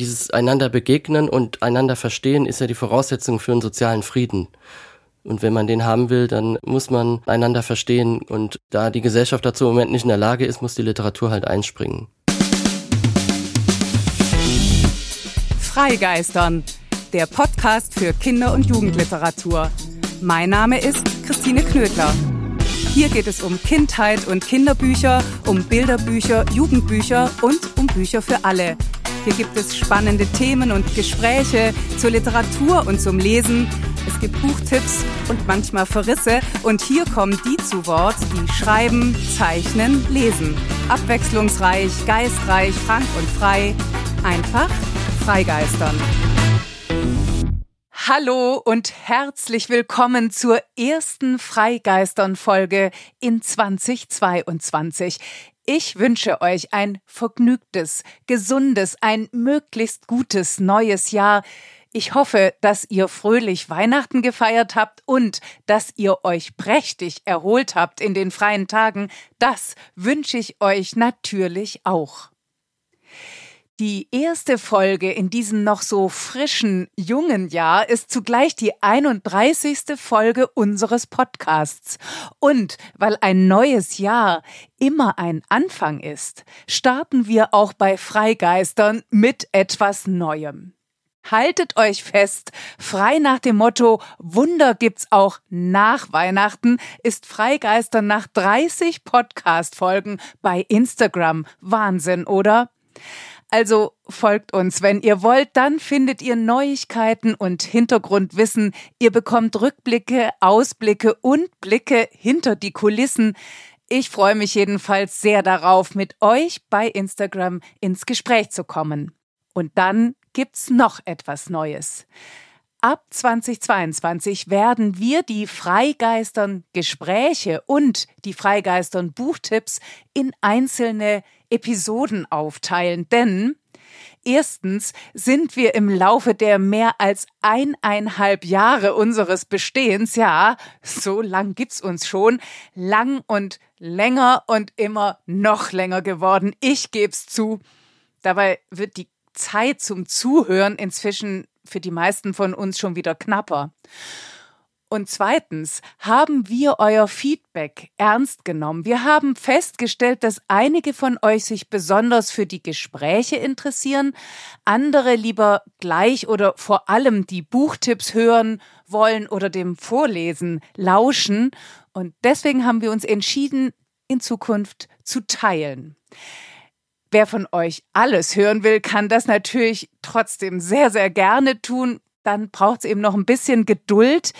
dieses einander begegnen und einander verstehen ist ja die Voraussetzung für einen sozialen Frieden. Und wenn man den haben will, dann muss man einander verstehen. Und da die Gesellschaft dazu im Moment nicht in der Lage ist, muss die Literatur halt einspringen. Freigeistern, der Podcast für Kinder- und Jugendliteratur. Mein Name ist Christine Knödler. Hier geht es um Kindheit und Kinderbücher, um Bilderbücher, Jugendbücher und um Bücher für alle. Hier gibt es spannende Themen und Gespräche zur Literatur und zum Lesen. Es gibt Buchtipps und manchmal Verrisse. Und hier kommen die zu Wort, die schreiben, zeichnen, lesen. Abwechslungsreich, geistreich, frank und frei. Einfach Freigeistern. Hallo und herzlich willkommen zur ersten Freigeistern-Folge in 2022. Ich wünsche euch ein vergnügtes, gesundes, ein möglichst gutes neues Jahr. Ich hoffe, dass ihr fröhlich Weihnachten gefeiert habt und dass ihr euch prächtig erholt habt in den freien Tagen. Das wünsche ich euch natürlich auch. Die erste Folge in diesem noch so frischen, jungen Jahr ist zugleich die 31. Folge unseres Podcasts. Und weil ein neues Jahr immer ein Anfang ist, starten wir auch bei Freigeistern mit etwas Neuem. Haltet euch fest, frei nach dem Motto Wunder gibt's auch nach Weihnachten ist Freigeistern nach 30 Podcast Folgen bei Instagram. Wahnsinn, oder? Also folgt uns, wenn ihr wollt, dann findet ihr Neuigkeiten und Hintergrundwissen. Ihr bekommt Rückblicke, Ausblicke und Blicke hinter die Kulissen. Ich freue mich jedenfalls sehr darauf, mit euch bei Instagram ins Gespräch zu kommen. Und dann gibt's noch etwas Neues. Ab 2022 werden wir die Freigeistern Gespräche und die Freigeistern Buchtipps in einzelne Episoden aufteilen, denn Erstens sind wir im Laufe der mehr als eineinhalb Jahre unseres Bestehens, ja, so lang gibt's uns schon, lang und länger und immer noch länger geworden. Ich geb's zu. Dabei wird die Zeit zum Zuhören inzwischen für die meisten von uns schon wieder knapper. Und zweitens haben wir euer Feedback ernst genommen. Wir haben festgestellt, dass einige von euch sich besonders für die Gespräche interessieren, andere lieber gleich oder vor allem die Buchtipps hören wollen oder dem Vorlesen lauschen. Und deswegen haben wir uns entschieden, in Zukunft zu teilen. Wer von euch alles hören will, kann das natürlich trotzdem sehr, sehr gerne tun. Dann braucht es eben noch ein bisschen Geduld.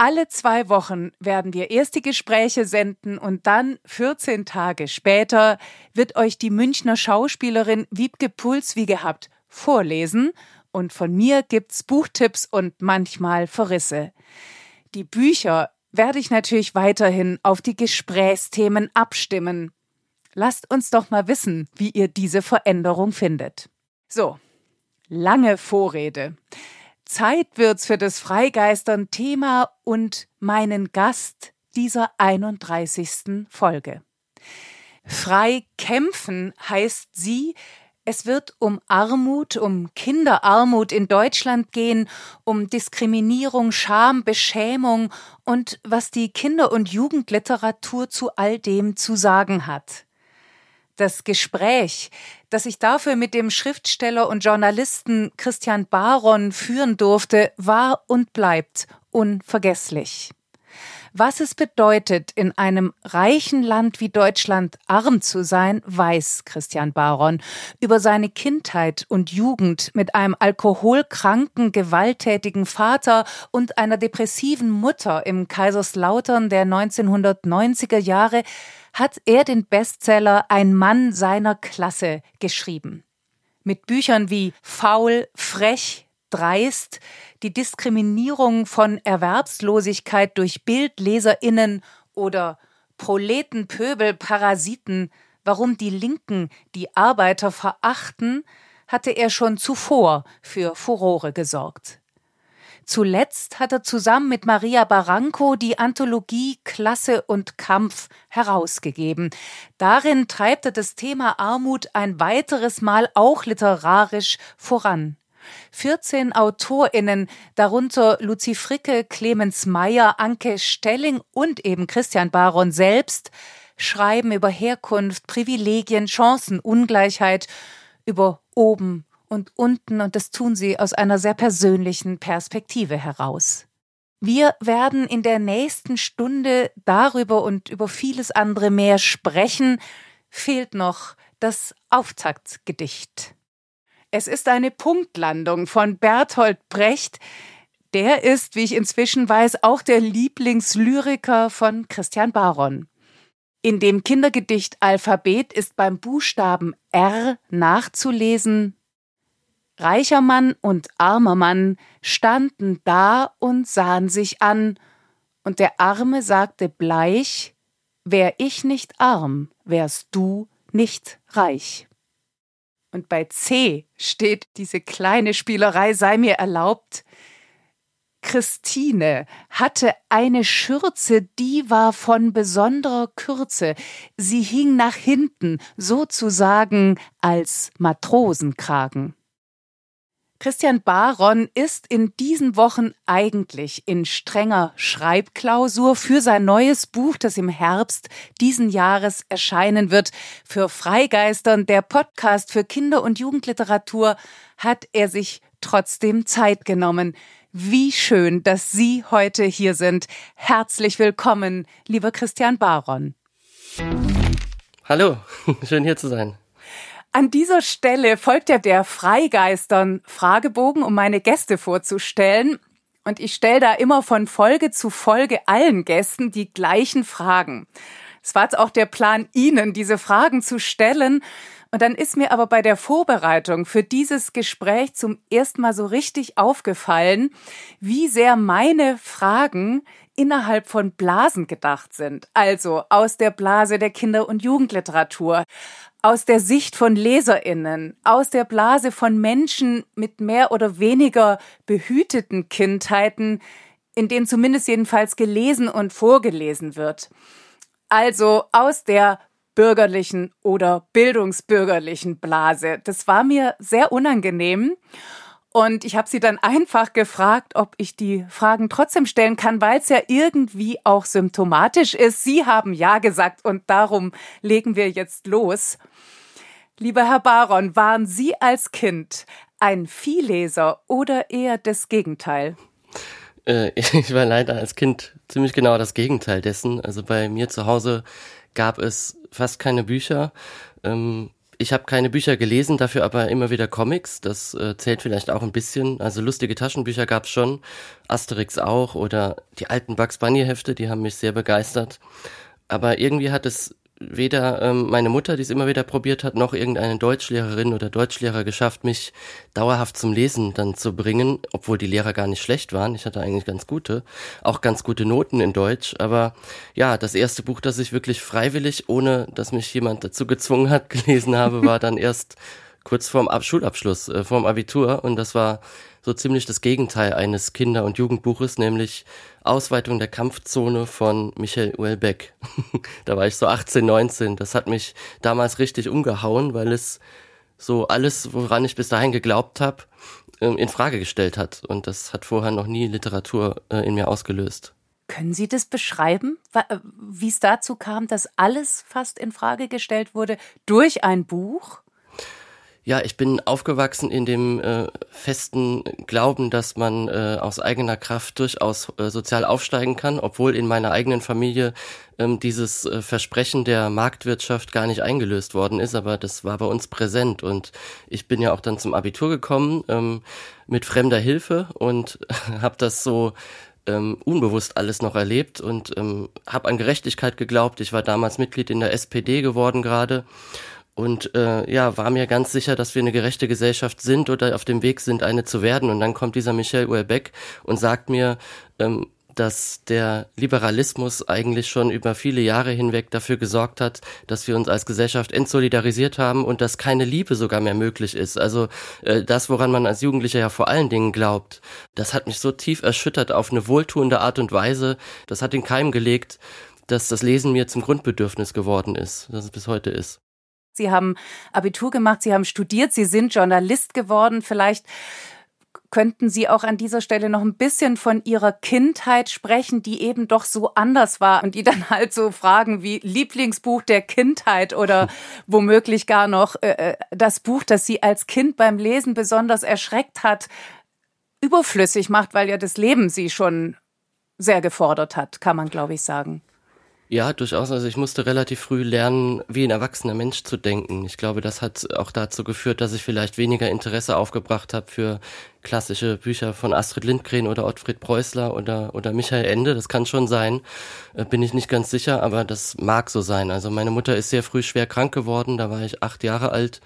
Alle zwei Wochen werden wir erst die Gespräche senden und dann 14 Tage später wird euch die Münchner Schauspielerin Wiebke Puls wie gehabt vorlesen und von mir gibt's Buchtipps und manchmal Verrisse. Die Bücher werde ich natürlich weiterhin auf die Gesprächsthemen abstimmen. Lasst uns doch mal wissen, wie ihr diese Veränderung findet. So, lange Vorrede. Zeit wird's für das Freigeistern Thema und meinen Gast dieser 31. Folge. Frei kämpfen heißt sie, es wird um Armut, um Kinderarmut in Deutschland gehen, um Diskriminierung, Scham, Beschämung und was die Kinder- und Jugendliteratur zu all dem zu sagen hat. Das Gespräch, das ich dafür mit dem Schriftsteller und Journalisten Christian Baron führen durfte, war und bleibt unvergesslich. Was es bedeutet, in einem reichen Land wie Deutschland arm zu sein, weiß Christian Baron. Über seine Kindheit und Jugend mit einem alkoholkranken, gewalttätigen Vater und einer depressiven Mutter im Kaiserslautern der 1990er Jahre hat er den Bestseller Ein Mann seiner Klasse geschrieben. Mit Büchern wie Faul, Frech, Dreist, die Diskriminierung von Erwerbslosigkeit durch BildleserInnen oder Proleten, Pöbel, Parasiten, warum die Linken die Arbeiter verachten, hatte er schon zuvor für Furore gesorgt. Zuletzt hat er zusammen mit Maria Barranco die Anthologie Klasse und Kampf herausgegeben. Darin treibt er das Thema Armut ein weiteres Mal auch literarisch voran. 14 AutorInnen, darunter Luzi Fricke, Clemens Meyer, Anke Stelling und eben Christian Baron selbst, schreiben über Herkunft, Privilegien, Chancenungleichheit, über oben und unten und das tun sie aus einer sehr persönlichen Perspektive heraus. Wir werden in der nächsten Stunde darüber und über vieles andere mehr sprechen. Fehlt noch das Auftaktgedicht. Es ist eine Punktlandung von Bertolt Brecht. Der ist, wie ich inzwischen weiß, auch der Lieblingslyriker von Christian Baron. In dem Kindergedicht Alphabet ist beim Buchstaben R nachzulesen Reicher Mann und armer Mann standen da und sahen sich an, und der Arme sagte bleich Wär ich nicht arm, wärst du nicht reich. Und bei C steht diese kleine Spielerei, sei mir erlaubt. Christine hatte eine Schürze, die war von besonderer Kürze. Sie hing nach hinten, sozusagen als Matrosenkragen. Christian Baron ist in diesen Wochen eigentlich in strenger Schreibklausur für sein neues Buch, das im Herbst diesen Jahres erscheinen wird. Für Freigeistern, der Podcast für Kinder- und Jugendliteratur, hat er sich trotzdem Zeit genommen. Wie schön, dass Sie heute hier sind. Herzlich willkommen, lieber Christian Baron. Hallo, schön hier zu sein. An dieser Stelle folgt ja der Freigeistern Fragebogen, um meine Gäste vorzustellen. Und ich stelle da immer von Folge zu Folge allen Gästen die gleichen Fragen. Es war jetzt auch der Plan, Ihnen diese Fragen zu stellen. Und dann ist mir aber bei der Vorbereitung für dieses Gespräch zum ersten Mal so richtig aufgefallen, wie sehr meine Fragen innerhalb von Blasen gedacht sind. Also aus der Blase der Kinder- und Jugendliteratur, aus der Sicht von Leserinnen, aus der Blase von Menschen mit mehr oder weniger behüteten Kindheiten, in denen zumindest jedenfalls gelesen und vorgelesen wird. Also aus der bürgerlichen oder bildungsbürgerlichen Blase. Das war mir sehr unangenehm. Und ich habe sie dann einfach gefragt, ob ich die Fragen trotzdem stellen kann, weil es ja irgendwie auch symptomatisch ist. Sie haben ja gesagt und darum legen wir jetzt los. Lieber Herr Baron, waren Sie als Kind ein Viehleser oder eher das Gegenteil? Äh, ich war leider als Kind ziemlich genau das Gegenteil dessen. Also bei mir zu Hause gab es fast keine Bücher. Ähm, ich habe keine Bücher gelesen, dafür aber immer wieder Comics. Das äh, zählt vielleicht auch ein bisschen. Also lustige Taschenbücher gab es schon, Asterix auch oder die alten Bugs Bunny Hefte, die haben mich sehr begeistert. Aber irgendwie hat es weder ähm, meine Mutter, die es immer wieder probiert hat, noch irgendeine Deutschlehrerin oder Deutschlehrer geschafft, mich dauerhaft zum Lesen dann zu bringen, obwohl die Lehrer gar nicht schlecht waren. Ich hatte eigentlich ganz gute, auch ganz gute Noten in Deutsch. Aber ja, das erste Buch, das ich wirklich freiwillig, ohne dass mich jemand dazu gezwungen hat, gelesen habe, war dann erst kurz vorm Ab Schulabschluss, äh, vorm Abitur. Und das war so ziemlich das Gegenteil eines Kinder- und Jugendbuches, nämlich Ausweitung der Kampfzone von Michael Uelbeck. da war ich so 18, 19. Das hat mich damals richtig umgehauen, weil es so alles, woran ich bis dahin geglaubt habe, ähm, in Frage gestellt hat. Und das hat vorher noch nie Literatur äh, in mir ausgelöst. Können Sie das beschreiben, äh, wie es dazu kam, dass alles fast in Frage gestellt wurde durch ein Buch? Ja, ich bin aufgewachsen in dem äh, festen Glauben, dass man äh, aus eigener Kraft durchaus äh, sozial aufsteigen kann, obwohl in meiner eigenen Familie ähm, dieses äh, Versprechen der Marktwirtschaft gar nicht eingelöst worden ist, aber das war bei uns präsent und ich bin ja auch dann zum Abitur gekommen ähm, mit fremder Hilfe und habe das so ähm, unbewusst alles noch erlebt und ähm, habe an Gerechtigkeit geglaubt. Ich war damals Mitglied in der SPD geworden gerade und äh, ja, war mir ganz sicher, dass wir eine gerechte Gesellschaft sind oder auf dem Weg sind, eine zu werden. Und dann kommt dieser Michel Houellebecq und sagt mir, ähm, dass der Liberalismus eigentlich schon über viele Jahre hinweg dafür gesorgt hat, dass wir uns als Gesellschaft entsolidarisiert haben und dass keine Liebe sogar mehr möglich ist. Also äh, das, woran man als Jugendlicher ja vor allen Dingen glaubt, das hat mich so tief erschüttert auf eine wohltuende Art und Weise. Das hat den Keim gelegt, dass das Lesen mir zum Grundbedürfnis geworden ist, das es bis heute ist. Sie haben Abitur gemacht, Sie haben studiert, Sie sind Journalist geworden. Vielleicht könnten Sie auch an dieser Stelle noch ein bisschen von Ihrer Kindheit sprechen, die eben doch so anders war und die dann halt so Fragen wie Lieblingsbuch der Kindheit oder womöglich gar noch äh, äh, das Buch, das Sie als Kind beim Lesen besonders erschreckt hat, überflüssig macht, weil ja das Leben Sie schon sehr gefordert hat, kann man glaube ich sagen. Ja, durchaus. Also ich musste relativ früh lernen, wie ein erwachsener Mensch zu denken. Ich glaube, das hat auch dazu geführt, dass ich vielleicht weniger Interesse aufgebracht habe für klassische Bücher von Astrid Lindgren oder Ottfried Preußler oder, oder Michael Ende. Das kann schon sein, äh, bin ich nicht ganz sicher, aber das mag so sein. Also meine Mutter ist sehr früh schwer krank geworden, da war ich acht Jahre alt.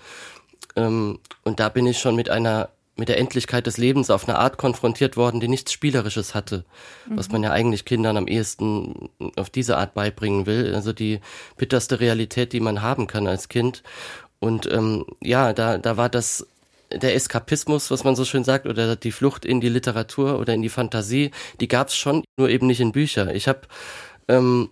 Ähm, und da bin ich schon mit einer mit der Endlichkeit des Lebens auf eine Art konfrontiert worden, die nichts Spielerisches hatte, mhm. was man ja eigentlich Kindern am ehesten auf diese Art beibringen will. Also die bitterste Realität, die man haben kann als Kind. Und ähm, ja, da, da war das der Eskapismus, was man so schön sagt, oder die Flucht in die Literatur oder in die Fantasie, die gab es schon, nur eben nicht in Bücher. Ich habe ähm,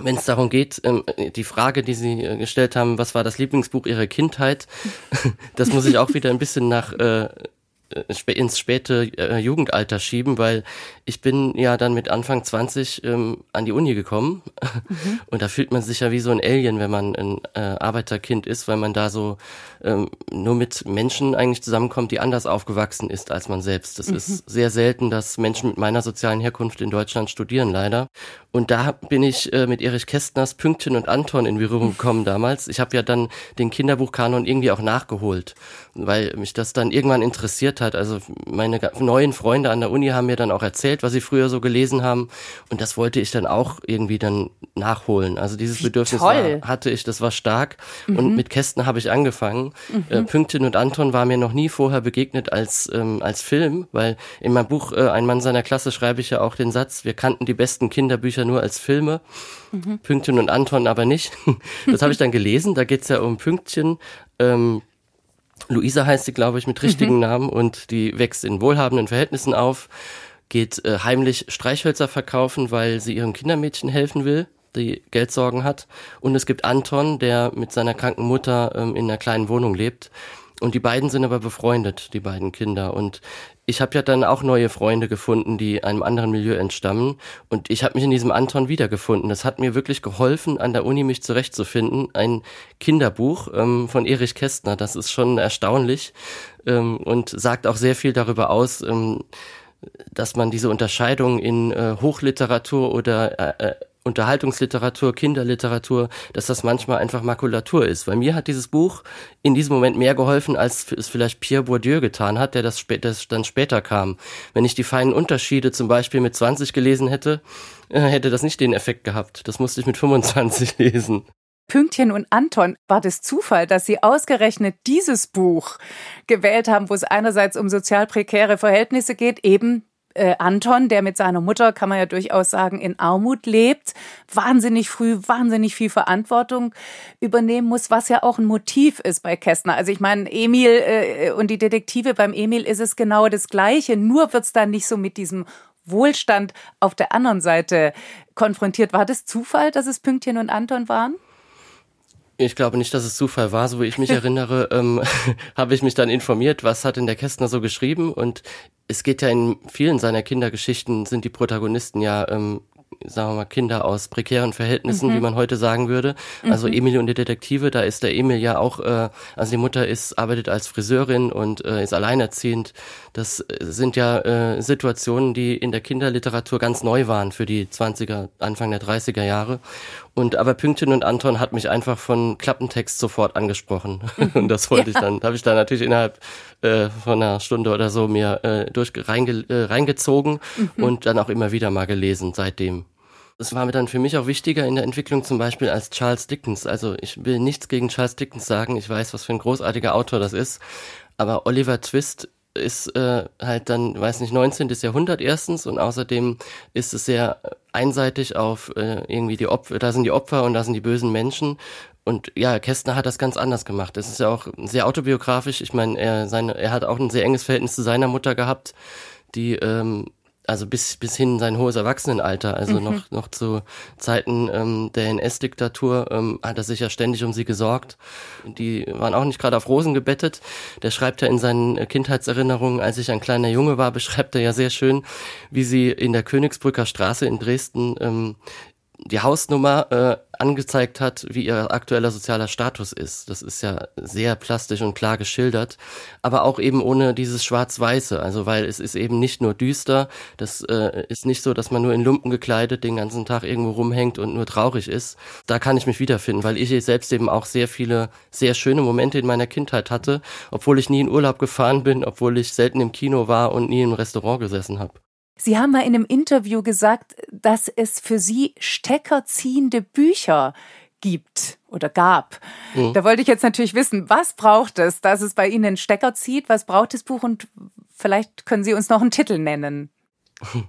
wenn es darum geht, ähm, die Frage, die Sie äh, gestellt haben, was war das Lieblingsbuch Ihrer Kindheit, das muss ich auch wieder ein bisschen nach äh, äh, ins späte äh, Jugendalter schieben, weil ich bin ja dann mit Anfang 20 ähm, an die Uni gekommen mhm. und da fühlt man sich ja wie so ein Alien, wenn man ein äh, Arbeiterkind ist, weil man da so ähm, nur mit Menschen eigentlich zusammenkommt, die anders aufgewachsen ist als man selbst. Das mhm. ist sehr selten, dass Menschen mit meiner sozialen Herkunft in Deutschland studieren, leider. Und da bin ich äh, mit Erich Kästners Pünktchen und Anton in Berührung gekommen damals. Ich habe ja dann den Kinderbuchkanon irgendwie auch nachgeholt, weil mich das dann irgendwann interessiert hat. Also meine neuen Freunde an der Uni haben mir dann auch erzählt, was sie früher so gelesen haben. Und das wollte ich dann auch irgendwie dann nachholen. Also dieses Wie Bedürfnis war, hatte ich, das war stark. Mhm. Und mit Kästen habe ich angefangen. Mhm. Äh, Pünktchen und Anton war mir noch nie vorher begegnet als, ähm, als Film, weil in meinem Buch äh, Ein Mann seiner Klasse schreibe ich ja auch den Satz, wir kannten die besten Kinderbücher nur als Filme. Mhm. Pünktchen und Anton aber nicht. Das habe ich dann gelesen. Da geht's ja um Pünktchen. Ähm, Luisa heißt sie, glaube ich, mit richtigen mhm. Namen und die wächst in wohlhabenden Verhältnissen auf, geht äh, heimlich Streichhölzer verkaufen, weil sie ihrem Kindermädchen helfen will, die Geldsorgen hat. Und es gibt Anton, der mit seiner kranken Mutter ähm, in einer kleinen Wohnung lebt. Und die beiden sind aber befreundet, die beiden Kinder. Und ich habe ja dann auch neue Freunde gefunden, die einem anderen Milieu entstammen. Und ich habe mich in diesem Anton wiedergefunden. Das hat mir wirklich geholfen, an der Uni mich zurechtzufinden. Ein Kinderbuch ähm, von Erich Kästner, das ist schon erstaunlich ähm, und sagt auch sehr viel darüber aus, ähm, dass man diese Unterscheidung in äh, Hochliteratur oder äh, äh Unterhaltungsliteratur, Kinderliteratur, dass das manchmal einfach Makulatur ist. Weil mir hat dieses Buch in diesem Moment mehr geholfen, als es vielleicht Pierre Bourdieu getan hat, der das, spä das dann später kam. Wenn ich die feinen Unterschiede zum Beispiel mit 20 gelesen hätte, äh, hätte das nicht den Effekt gehabt. Das musste ich mit 25 lesen. Pünktchen und Anton, war das Zufall, dass Sie ausgerechnet dieses Buch gewählt haben, wo es einerseits um sozial prekäre Verhältnisse geht, eben äh, Anton, der mit seiner Mutter, kann man ja durchaus sagen, in Armut lebt, wahnsinnig früh, wahnsinnig viel Verantwortung übernehmen muss, was ja auch ein Motiv ist bei Kästner. Also ich meine, Emil äh, und die Detektive beim Emil ist es genau das Gleiche, nur wird's dann nicht so mit diesem Wohlstand auf der anderen Seite konfrontiert. War das Zufall, dass es Pünktchen und Anton waren? Ich glaube nicht, dass es Zufall war. So wie ich mich erinnere, ähm, habe ich mich dann informiert, was hat denn der Kästner so geschrieben. Und es geht ja in vielen seiner Kindergeschichten, sind die Protagonisten ja ähm, sagen wir mal, Kinder aus prekären Verhältnissen, mhm. wie man heute sagen würde. Also mhm. Emil und die Detektive, da ist der Emil ja auch, äh, also die Mutter ist, arbeitet als Friseurin und äh, ist alleinerziehend. Das äh, sind ja äh, Situationen, die in der Kinderliteratur ganz neu waren für die 20er, Anfang der 30er Jahre. Und aber Pünktchen und Anton hat mich einfach von Klappentext sofort angesprochen. und das wollte ja. ich dann, habe ich dann natürlich innerhalb äh, von einer Stunde oder so mir äh, durch reinge, äh, reingezogen mhm. und dann auch immer wieder mal gelesen seitdem. Das war mir dann für mich auch wichtiger in der Entwicklung zum Beispiel als Charles Dickens. Also ich will nichts gegen Charles Dickens sagen. Ich weiß, was für ein großartiger Autor das ist. Aber Oliver Twist ist äh, halt dann, weiß nicht, 19. Jahrhundert erstens und außerdem ist es sehr einseitig auf äh, irgendwie die Opfer, da sind die Opfer und da sind die bösen Menschen. Und ja, Kästner hat das ganz anders gemacht. Das ist ja auch sehr autobiografisch. Ich meine, er, seine, er hat auch ein sehr enges Verhältnis zu seiner Mutter gehabt, die ähm, also bis, bis hin sein hohes Erwachsenenalter, also mhm. noch, noch zu Zeiten ähm, der NS-Diktatur, ähm, hat er sich ja ständig um sie gesorgt. Die waren auch nicht gerade auf Rosen gebettet. Der schreibt ja in seinen Kindheitserinnerungen, als ich ein kleiner Junge war, beschreibt er ja sehr schön, wie sie in der Königsbrücker Straße in Dresden ähm, die Hausnummer äh, angezeigt hat, wie ihr aktueller sozialer Status ist. Das ist ja sehr plastisch und klar geschildert, aber auch eben ohne dieses Schwarz-Weiße. Also weil es ist eben nicht nur düster, das äh, ist nicht so, dass man nur in Lumpen gekleidet den ganzen Tag irgendwo rumhängt und nur traurig ist. Da kann ich mich wiederfinden, weil ich selbst eben auch sehr viele sehr schöne Momente in meiner Kindheit hatte, obwohl ich nie in Urlaub gefahren bin, obwohl ich selten im Kino war und nie im Restaurant gesessen habe. Sie haben mal in einem Interview gesagt, dass es für Sie steckerziehende Bücher gibt oder gab. Mhm. Da wollte ich jetzt natürlich wissen, was braucht es, dass es bei Ihnen einen Stecker zieht? Was braucht das Buch? Und vielleicht können Sie uns noch einen Titel nennen.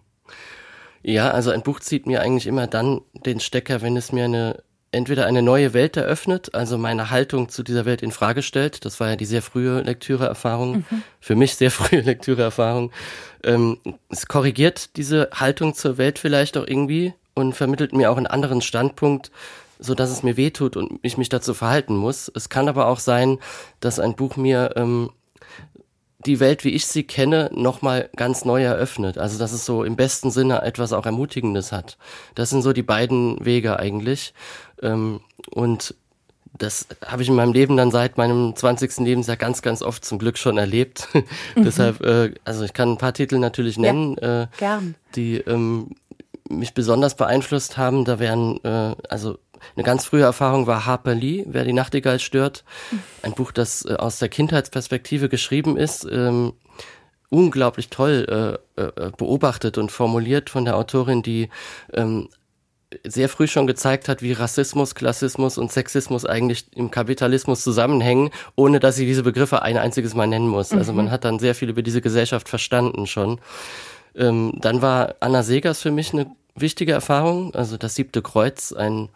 Ja, also ein Buch zieht mir eigentlich immer dann den Stecker, wenn es mir eine entweder eine neue Welt eröffnet, also meine Haltung zu dieser Welt in Frage stellt. Das war ja die sehr frühe Lektüreerfahrung, mhm. für mich sehr frühe Lektüreerfahrung. Ähm, es korrigiert diese Haltung zur Welt vielleicht auch irgendwie und vermittelt mir auch einen anderen Standpunkt, so dass es mir wehtut und ich mich dazu verhalten muss. Es kann aber auch sein, dass ein Buch mir ähm, die Welt, wie ich sie kenne, nochmal ganz neu eröffnet. Also dass es so im besten Sinne etwas auch Ermutigendes hat. Das sind so die beiden Wege eigentlich. Ähm, und das habe ich in meinem Leben dann seit meinem 20. Lebensjahr ganz, ganz oft zum Glück schon erlebt. Mhm. Deshalb, äh, also ich kann ein paar Titel natürlich nennen, ja, äh, gern. die ähm, mich besonders beeinflusst haben. Da wären, äh, also eine ganz frühe Erfahrung war Harper Lee, Wer die Nachtigall stört. Ein Buch, das äh, aus der Kindheitsperspektive geschrieben ist. Ähm, unglaublich toll äh, äh, beobachtet und formuliert von der Autorin, die ähm, sehr früh schon gezeigt hat, wie Rassismus, Klassismus und Sexismus eigentlich im Kapitalismus zusammenhängen, ohne dass sie diese Begriffe ein einziges Mal nennen muss. Also man mhm. hat dann sehr viel über diese Gesellschaft verstanden schon. Ähm, dann war Anna Segers für mich eine wichtige Erfahrung, also das siebte Kreuz, ein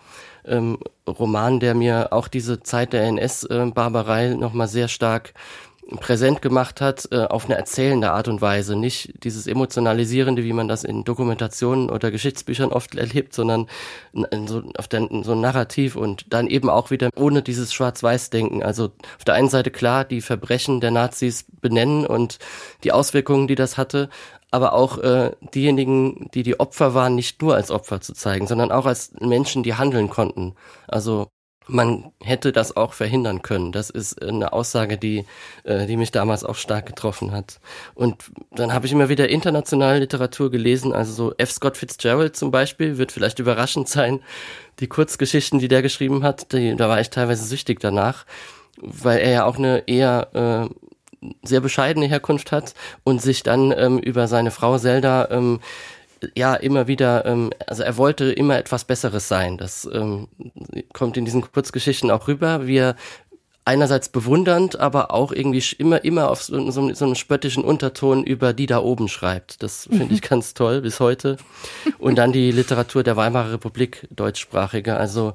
ähm, Roman, der mir auch diese Zeit der NS-Barbarei äh, nochmal sehr stark präsent gemacht hat, äh, auf eine erzählende Art und Weise. Nicht dieses emotionalisierende, wie man das in Dokumentationen oder Geschichtsbüchern oft erlebt, sondern so, auf der, so ein Narrativ und dann eben auch wieder ohne dieses Schwarz-Weiß-Denken. Also auf der einen Seite klar die Verbrechen der Nazis benennen und die Auswirkungen, die das hatte, aber auch äh, diejenigen, die die Opfer waren, nicht nur als Opfer zu zeigen, sondern auch als Menschen, die handeln konnten. Also man hätte das auch verhindern können. Das ist eine Aussage, die, äh, die mich damals auch stark getroffen hat. Und dann habe ich immer wieder internationale Literatur gelesen, also so F. Scott Fitzgerald zum Beispiel, wird vielleicht überraschend sein. Die Kurzgeschichten, die der geschrieben hat, die, da war ich teilweise süchtig danach, weil er ja auch eine eher äh, sehr bescheidene Herkunft hat und sich dann ähm, über seine Frau Zelda ähm, ja immer wieder, ähm, also er wollte immer etwas Besseres sein. Das ähm, kommt in diesen Kurzgeschichten auch rüber. Wir einerseits bewundernd, aber auch irgendwie immer, immer auf so, so, so einem spöttischen Unterton über die da oben schreibt. Das finde ich ganz toll bis heute. Und dann die Literatur der Weimarer Republik, deutschsprachige, also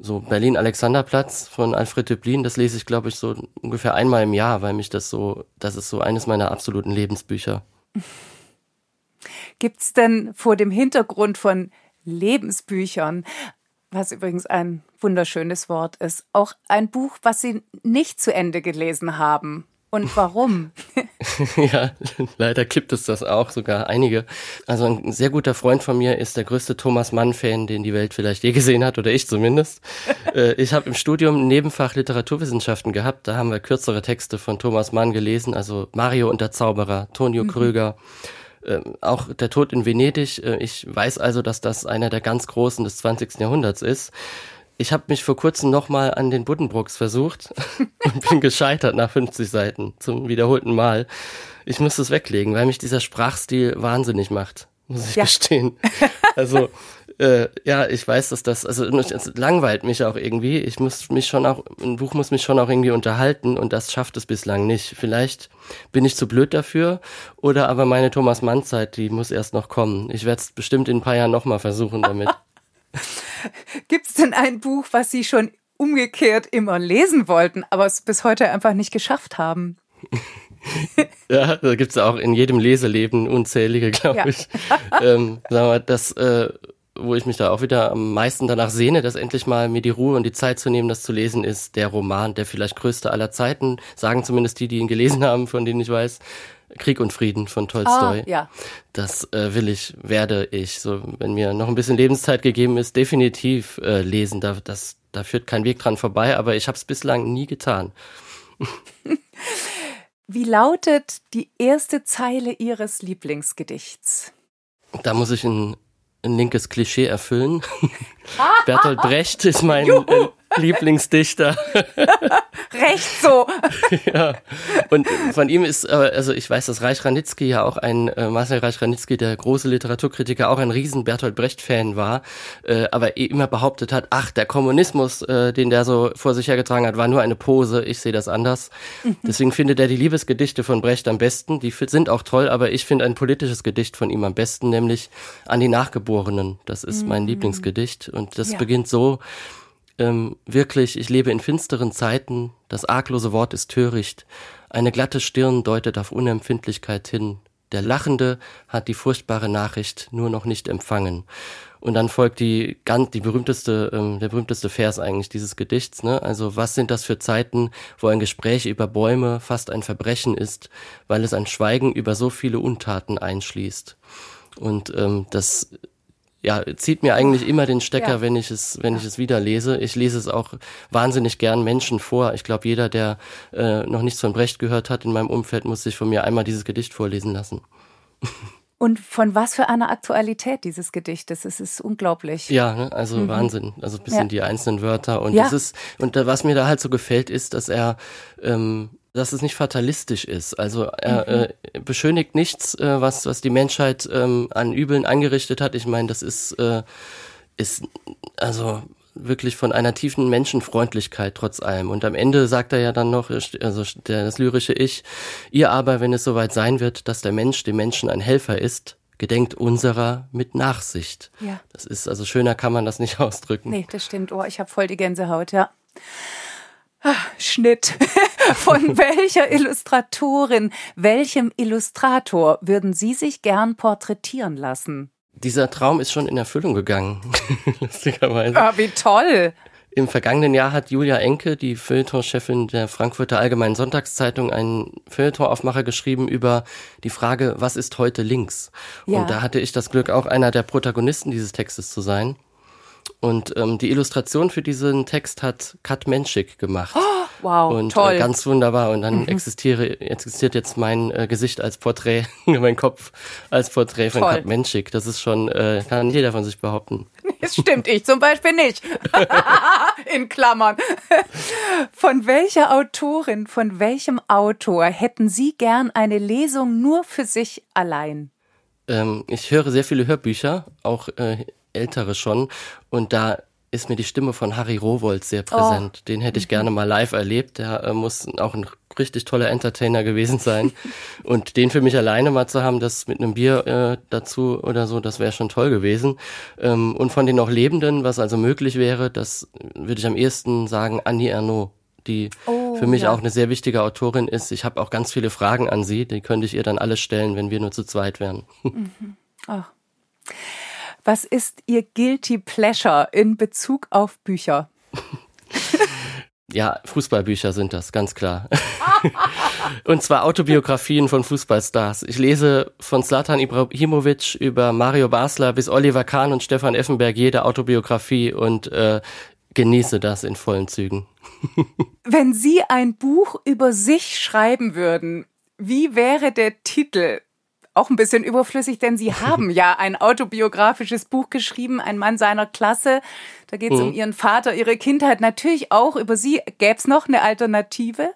so Berlin-Alexanderplatz von Alfred Döblin, das lese ich, glaube ich, so ungefähr einmal im Jahr, weil mich das so, das ist so eines meiner absoluten Lebensbücher. Gibt's denn vor dem Hintergrund von Lebensbüchern, was übrigens ein wunderschönes Wort ist, auch ein Buch, was Sie nicht zu Ende gelesen haben? Und warum? ja, leider gibt es das auch, sogar einige. Also ein sehr guter Freund von mir ist der größte Thomas Mann-Fan, den die Welt vielleicht je gesehen hat, oder ich zumindest. Äh, ich habe im Studium ein Nebenfach Literaturwissenschaften gehabt. Da haben wir kürzere Texte von Thomas Mann gelesen, also Mario und der Zauberer, Tonio mhm. Krüger. Äh, auch der Tod in Venedig. Äh, ich weiß also, dass das einer der ganz Großen des 20. Jahrhunderts ist. Ich habe mich vor kurzem nochmal an den Buddenbrooks versucht und bin gescheitert nach 50 Seiten zum wiederholten Mal. Ich muss es weglegen, weil mich dieser Sprachstil wahnsinnig macht, muss ich ja. gestehen. Also Äh, ja, ich weiß, dass das, also es langweilt mich auch irgendwie. Ich muss mich schon auch, ein Buch muss mich schon auch irgendwie unterhalten und das schafft es bislang nicht. Vielleicht bin ich zu blöd dafür oder aber meine Thomas Mann Zeit, die muss erst noch kommen. Ich werde es bestimmt in ein paar Jahren nochmal versuchen damit. Gibt es denn ein Buch, was Sie schon umgekehrt immer lesen wollten, aber es bis heute einfach nicht geschafft haben? ja, da gibt es auch in jedem Leseleben unzählige, glaube ja. ich. ähm, sagen wir, das, äh, wo ich mich da auch wieder am meisten danach sehne, dass endlich mal mir die Ruhe und die Zeit zu nehmen, das zu lesen, ist der Roman, der vielleicht größte aller Zeiten, sagen zumindest die, die ihn gelesen haben, von denen ich weiß. Krieg und Frieden von Tolstoi. Ah, ja. Das äh, will ich, werde ich, so wenn mir noch ein bisschen Lebenszeit gegeben ist, definitiv äh, lesen. Da, das, da führt kein Weg dran vorbei, aber ich habe es bislang nie getan. Wie lautet die erste Zeile Ihres Lieblingsgedichts? Da muss ich ein, ein linkes Klischee erfüllen. Bertolt Brecht ist mein äh, Lieblingsdichter. Recht so. ja. Und von ihm ist, also ich weiß, dass Reich Ranitzky ja auch ein, äh, Marcel Reich Ranitzky, der große Literaturkritiker, auch ein riesen Bertolt Brecht-Fan war, äh, aber eh immer behauptet hat, ach, der Kommunismus, äh, den der so vor sich hergetragen hat, war nur eine Pose, ich sehe das anders. Mhm. Deswegen findet er die Liebesgedichte von Brecht am besten, die sind auch toll, aber ich finde ein politisches Gedicht von ihm am besten, nämlich an die Nachgeborenen. Das ist mein mhm. Lieblingsgedicht und das ja. beginnt so, ähm, wirklich, ich lebe in finsteren Zeiten, das arglose Wort ist töricht, eine glatte Stirn deutet auf Unempfindlichkeit hin, der Lachende hat die furchtbare Nachricht nur noch nicht empfangen. Und dann folgt die ganz die berühmteste ähm, der berühmteste Vers eigentlich dieses Gedichts, ne? Also was sind das für Zeiten, wo ein Gespräch über Bäume fast ein Verbrechen ist, weil es ein Schweigen über so viele Untaten einschließt. Und ähm, das ja, zieht mir eigentlich immer den Stecker, ja. wenn ich es, wenn ich es wieder lese. Ich lese es auch wahnsinnig gern Menschen vor. Ich glaube, jeder, der äh, noch nichts von Brecht gehört hat in meinem Umfeld, muss sich von mir einmal dieses Gedicht vorlesen lassen. Und von was für einer Aktualität dieses Gedichtes? Es ist unglaublich. Ja, ne? also mhm. Wahnsinn. Also bis ja. in die einzelnen Wörter. Und ja. es ist, und was mir da halt so gefällt, ist, dass er ähm, dass es nicht fatalistisch ist. Also er mhm. äh, beschönigt nichts, äh, was, was die Menschheit ähm, an Übeln angerichtet hat. Ich meine, das ist, äh, ist also wirklich von einer tiefen Menschenfreundlichkeit trotz allem. Und am Ende sagt er ja dann noch, also der, das lyrische Ich, ihr aber, wenn es soweit sein wird, dass der Mensch dem Menschen ein Helfer ist, gedenkt unserer mit Nachsicht. Ja. Das ist, also schöner kann man das nicht ausdrücken. Nee, das stimmt. Oh, ich habe voll die Gänsehaut, ja. Ah, Schnitt. Von welcher Illustratorin, welchem Illustrator würden Sie sich gern porträtieren lassen? Dieser Traum ist schon in Erfüllung gegangen, lustigerweise. Ah, wie toll! Im vergangenen Jahr hat Julia Enke, die Feuilleton-Chefin der Frankfurter Allgemeinen Sonntagszeitung, einen Feuilleton-Aufmacher geschrieben über die Frage, was ist heute links? Ja. Und da hatte ich das Glück, auch einer der Protagonisten dieses Textes zu sein. Und ähm, die Illustration für diesen Text hat Kat Menschik gemacht. Oh, wow, und, äh, toll. Äh, ganz wunderbar. Und dann mhm. existiere, existiert jetzt mein äh, Gesicht als Porträt, mein Kopf als Porträt von toll. Kat Menschik. Das ist schon, äh, kann jeder von sich behaupten. Das stimmt, ich zum Beispiel nicht. In Klammern. Von welcher Autorin, von welchem Autor hätten Sie gern eine Lesung nur für sich allein? Ähm, ich höre sehr viele Hörbücher, auch äh, ältere schon. Und da ist mir die Stimme von Harry Rowold sehr präsent. Oh. Den hätte ich mhm. gerne mal live erlebt. Der äh, muss auch ein richtig toller Entertainer gewesen sein. und den für mich alleine mal zu haben, das mit einem Bier äh, dazu oder so, das wäre schon toll gewesen. Ähm, und von den noch Lebenden, was also möglich wäre, das würde ich am ehesten sagen, Annie Ernaux die oh, für mich ja. auch eine sehr wichtige Autorin ist. Ich habe auch ganz viele Fragen an sie, die könnte ich ihr dann alle stellen, wenn wir nur zu zweit wären. Mhm. Oh. Was ist Ihr Guilty Pleasure in Bezug auf Bücher? Ja, Fußballbücher sind das, ganz klar. und zwar Autobiografien von Fußballstars. Ich lese von Zlatan Ibrahimovic über Mario Basler bis Oliver Kahn und Stefan Effenberg jede Autobiografie und äh, genieße das in vollen Zügen. Wenn Sie ein Buch über sich schreiben würden, wie wäre der Titel? Auch ein bisschen überflüssig, denn Sie haben ja ein autobiografisches Buch geschrieben, ein Mann seiner Klasse. Da geht es mhm. um Ihren Vater, Ihre Kindheit, natürlich auch über Sie. Gäbe es noch eine Alternative?